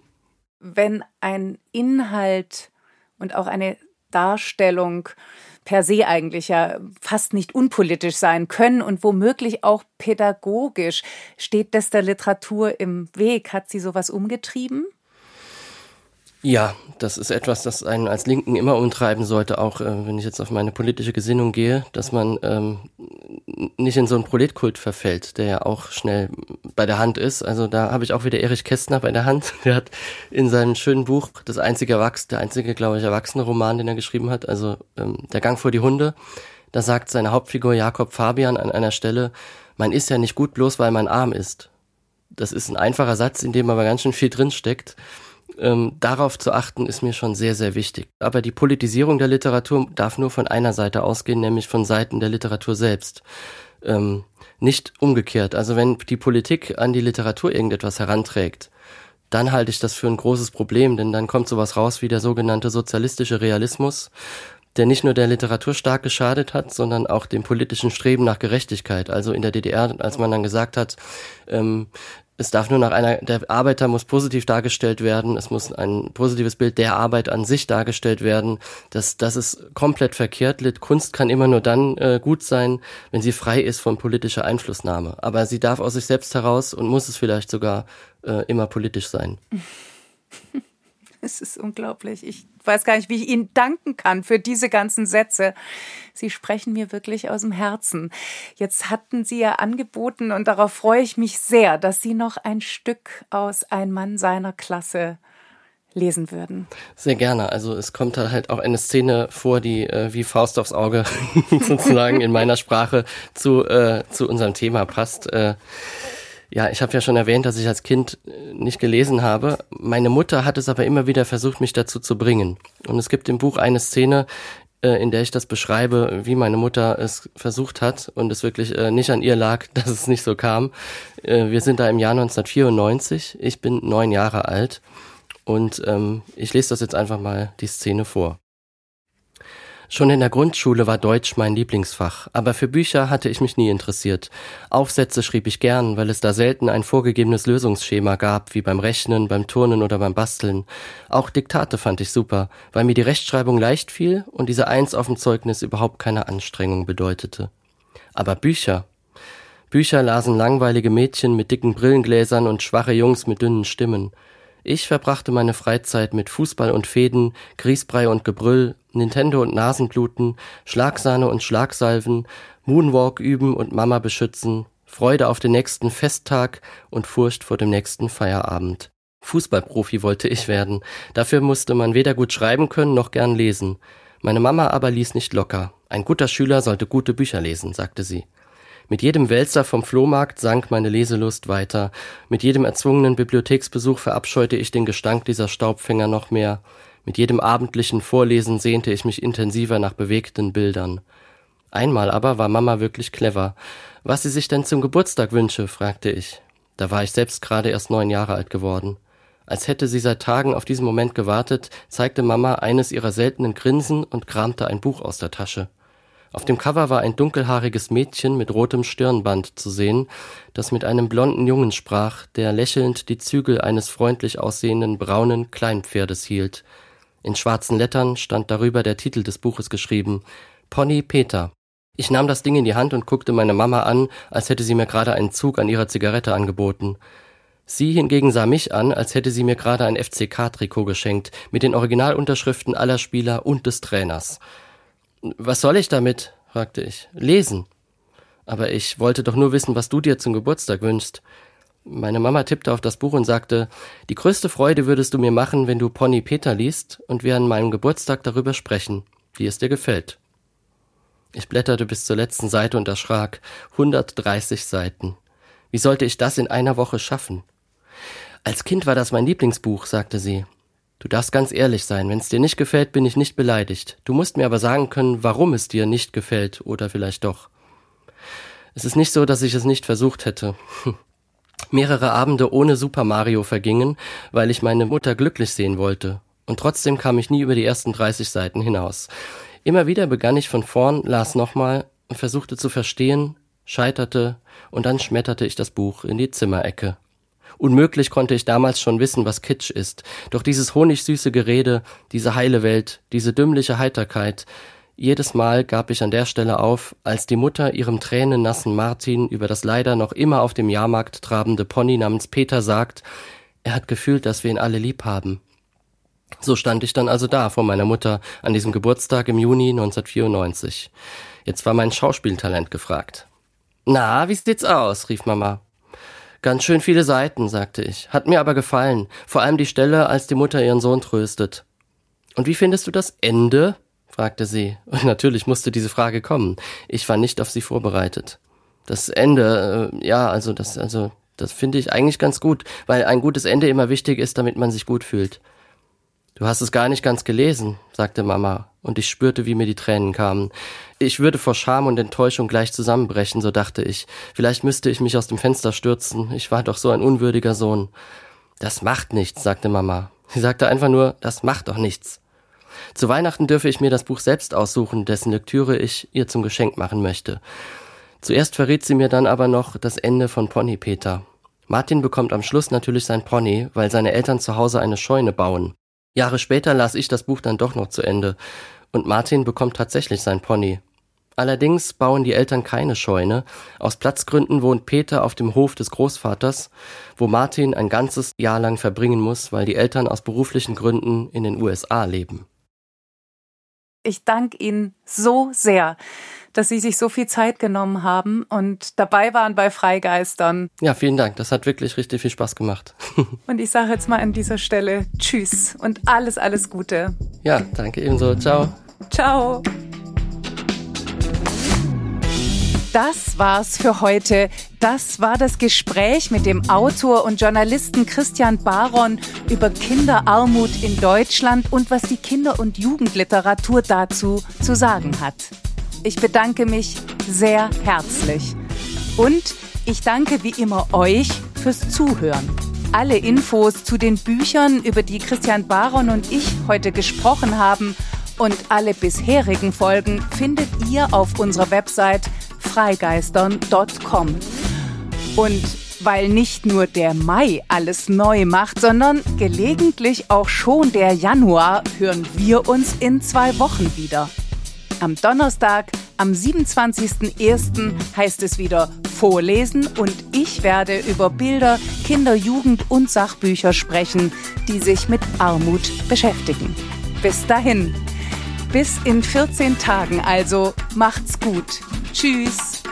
Wenn ein Inhalt und auch eine Darstellung per se eigentlich ja fast nicht unpolitisch sein können und womöglich auch pädagogisch. Steht das der Literatur im Weg? Hat sie sowas umgetrieben? Ja, das ist etwas, das einen als Linken immer umtreiben sollte, auch äh, wenn ich jetzt auf meine politische Gesinnung gehe, dass man ähm, nicht in so einen Proletkult verfällt, der ja auch schnell bei der Hand ist. Also da habe ich auch wieder Erich Kästner bei der Hand. Der hat in seinem schönen Buch das einzige Erwachs der einzige, glaube ich, erwachsene Roman, den er geschrieben hat, also ähm, Der Gang vor die Hunde. Da sagt seine Hauptfigur Jakob Fabian an einer Stelle, man ist ja nicht gut bloß, weil man arm ist. Das ist ein einfacher Satz, in dem aber ganz schön viel drinsteckt. steckt ähm, darauf zu achten, ist mir schon sehr, sehr wichtig. Aber die Politisierung der Literatur darf nur von einer Seite ausgehen, nämlich von Seiten der Literatur selbst. Ähm, nicht umgekehrt. Also wenn die Politik an die Literatur irgendetwas heranträgt, dann halte ich das für ein großes Problem, denn dann kommt sowas raus wie der sogenannte sozialistische Realismus, der nicht nur der Literatur stark geschadet hat, sondern auch dem politischen Streben nach Gerechtigkeit. Also in der DDR, als man dann gesagt hat, ähm, Es darf nur nach einer, der Arbeiter muss positiv dargestellt werden, es muss ein positives Bild der Arbeit an sich dargestellt werden. Das, das ist komplett verkehrt. Kunst kann immer nur dann äh, gut sein, wenn sie frei ist von politischer Einflussnahme. Aber sie darf aus sich selbst heraus und muss es vielleicht sogar äh, immer politisch sein. Es ist unglaublich. Ich weiß gar nicht, wie ich Ihnen danken kann für diese ganzen Sätze. Sie sprechen mir wirklich aus dem Herzen. Jetzt hatten Sie ja angeboten, und darauf freue ich mich sehr, dass Sie noch ein Stück aus Ein Mann seiner Klasse lesen würden. Sehr gerne. Also es kommt halt auch eine Szene vor, die äh, wie Faust aufs Auge sozusagen in meiner Sprache zu, äh, zu unserem Thema passt. Äh, ja, ich habe ja schon erwähnt, dass ich als Kind äh, nicht gelesen habe. Meine Mutter hat es aber immer wieder versucht, mich dazu zu bringen. Und es gibt im Buch eine Szene, äh, in der ich das beschreibe, wie meine Mutter es versucht hat und es wirklich äh, nicht an ihr lag, dass es nicht so kam. Wir sind da im Jahr 1994. Ich bin neun Jahre alt und ähm, ich lese das jetzt einfach mal die Szene vor. Schon in der Grundschule war Deutsch mein Lieblingsfach, aber für Bücher hatte ich mich nie interessiert. Aufsätze schrieb ich gern, weil es da selten ein vorgegebenes Lösungsschema gab, wie beim Rechnen, beim Turnen oder beim Basteln. Auch Diktate fand ich super, weil mir die Rechtschreibung leicht fiel und diese Eins auf dem Zeugnis überhaupt keine Anstrengung bedeutete. Aber Bücher. Bücher lasen langweilige Mädchen mit dicken Brillengläsern und schwache Jungs mit dünnen Stimmen. Ich verbrachte meine Freizeit mit Fußball und Fäden, Grießbrei und Gebrüll, Nintendo und Nasenbluten, Schlagsahne und Schlagsalven, Moonwalk üben und Mama beschützen, Freude auf den nächsten Festtag und Furcht vor dem nächsten Feierabend. Fußballprofi wollte ich werden. Dafür musste man weder gut schreiben können noch gern lesen. Meine Mama aber ließ nicht locker. Ein guter Schüler sollte gute Bücher lesen, sagte sie. Mit jedem Wälzer vom Flohmarkt sank meine Leselust weiter. Mit jedem erzwungenen Bibliotheksbesuch verabscheute ich den Gestank dieser Staubfänger noch mehr. Mit jedem abendlichen Vorlesen sehnte ich mich intensiver nach bewegten Bildern. Einmal aber war Mama wirklich clever. Was sie sich denn zum Geburtstag wünsche, fragte ich. Da war ich selbst gerade erst neun Jahre alt geworden. Als hätte sie seit Tagen auf diesen Moment gewartet, zeigte Mama eines ihrer seltenen Grinsen und kramte ein Buch aus der Tasche. Auf dem Cover war ein dunkelhaariges Mädchen mit rotem Stirnband zu sehen, das mit einem blonden Jungen sprach, der lächelnd die Zügel eines freundlich aussehenden braunen Kleinpferdes hielt. In schwarzen Lettern stand darüber der Titel des Buches geschrieben Pony Peter. Ich nahm das Ding in die Hand und guckte meine Mama an, als hätte sie mir gerade einen Zug an ihrer Zigarette angeboten. Sie hingegen sah mich an, als hätte sie mir gerade ein FCK-Trikot geschenkt, mit den Originalunterschriften aller Spieler und des Trainers. Was soll ich damit? fragte ich. Lesen. Aber ich wollte doch nur wissen, was du dir zum Geburtstag wünschst. Meine Mama tippte auf das Buch und sagte, die größte Freude würdest du mir machen, wenn du Pony Peter liest und wir an meinem Geburtstag darüber sprechen, wie es dir gefällt. Ich blätterte bis zur letzten Seite und erschrak. 130 Seiten. Wie sollte ich das in einer Woche schaffen? Als Kind war das mein Lieblingsbuch, sagte sie. Du darfst ganz ehrlich sein. Wenn es dir nicht gefällt, bin ich nicht beleidigt. Du musst mir aber sagen können, warum es dir nicht gefällt oder vielleicht doch. Es ist nicht so, dass ich es nicht versucht hätte. Mehrere Abende ohne Super Mario vergingen, weil ich meine Mutter glücklich sehen wollte. Und trotzdem kam ich nie über die ersten 30 Seiten hinaus. Immer wieder begann ich von vorn, las nochmal versuchte zu verstehen, scheiterte und dann schmetterte ich das Buch in die Zimmerecke. Unmöglich konnte ich damals schon wissen, was Kitsch ist. Doch dieses honigsüße Gerede, diese heile Welt, diese dümmliche Heiterkeit, jedes Mal gab ich an der Stelle auf, als die Mutter ihrem tränennassen Martin über das leider noch immer auf dem Jahrmarkt trabende Pony namens Peter sagt, er hat gefühlt, dass wir ihn alle lieb haben. So stand ich dann also da vor meiner Mutter an diesem Geburtstag im Juni 1994. Jetzt war mein Schauspieltalent gefragt. Na, wie sieht's aus? rief Mama. Ganz schön viele Seiten, sagte ich. Hat mir aber gefallen. Vor allem die Stelle, als die Mutter ihren Sohn tröstet. Und wie findest du das Ende? fragte sie. Und natürlich musste diese Frage kommen. Ich war nicht auf sie vorbereitet. Das Ende, äh, ja, also das, also, das finde ich eigentlich ganz gut, weil ein gutes Ende immer wichtig ist, damit man sich gut fühlt. Du hast es gar nicht ganz gelesen, sagte Mama, und ich spürte, wie mir die Tränen kamen. Ich würde vor Scham und Enttäuschung gleich zusammenbrechen, so dachte ich. Vielleicht müsste ich mich aus dem Fenster stürzen. Ich war doch so ein unwürdiger Sohn. Das macht nichts, sagte Mama. Sie sagte einfach nur, das macht doch nichts. Zu Weihnachten dürfe ich mir das Buch selbst aussuchen, dessen Lektüre ich ihr zum Geschenk machen möchte. Zuerst verriet sie mir dann aber noch das Ende von Pony Peter. Martin bekommt am Schluss natürlich sein Pony, weil seine Eltern zu Hause eine Scheune bauen. Jahre später las ich das Buch dann doch noch zu Ende und Martin bekommt tatsächlich sein Pony. Allerdings bauen die Eltern keine Scheune. Aus Platzgründen wohnt Peter auf dem Hof des Großvaters, wo Martin ein ganzes Jahr lang verbringen muss, weil die Eltern aus beruflichen Gründen in den USA leben. Ich danke Ihnen so sehr, dass Sie sich so viel Zeit genommen haben und dabei waren bei Freigeistern. Ja, vielen Dank. Das hat wirklich richtig viel Spaß gemacht. und ich sage jetzt mal an dieser Stelle Tschüss und alles, alles Gute. Ja, danke ebenso. Ciao. Ciao. Das war's für heute. Das war das Gespräch mit dem Autor und Journalisten Christian Baron über Kinderarmut in Deutschland und was die Kinder- und Jugendliteratur dazu zu sagen hat. Ich bedanke mich sehr herzlich. Und ich danke wie immer euch fürs Zuhören. Alle Infos zu den Büchern, über die Christian Baron und ich heute gesprochen haben, und alle bisherigen Folgen findet ihr auf unserer Website freigeistern.com. Und weil nicht nur der Mai alles neu macht, sondern gelegentlich auch schon der Januar, hören wir uns in zwei Wochen wieder. Am Donnerstag, am 27.01. heißt es wieder Vorlesen und ich werde über Bilder, Kinder-, Jugend- und Sachbücher sprechen, die sich mit Armut beschäftigen. Bis dahin, bis in 14 Tagen also, macht's gut. Tschüss.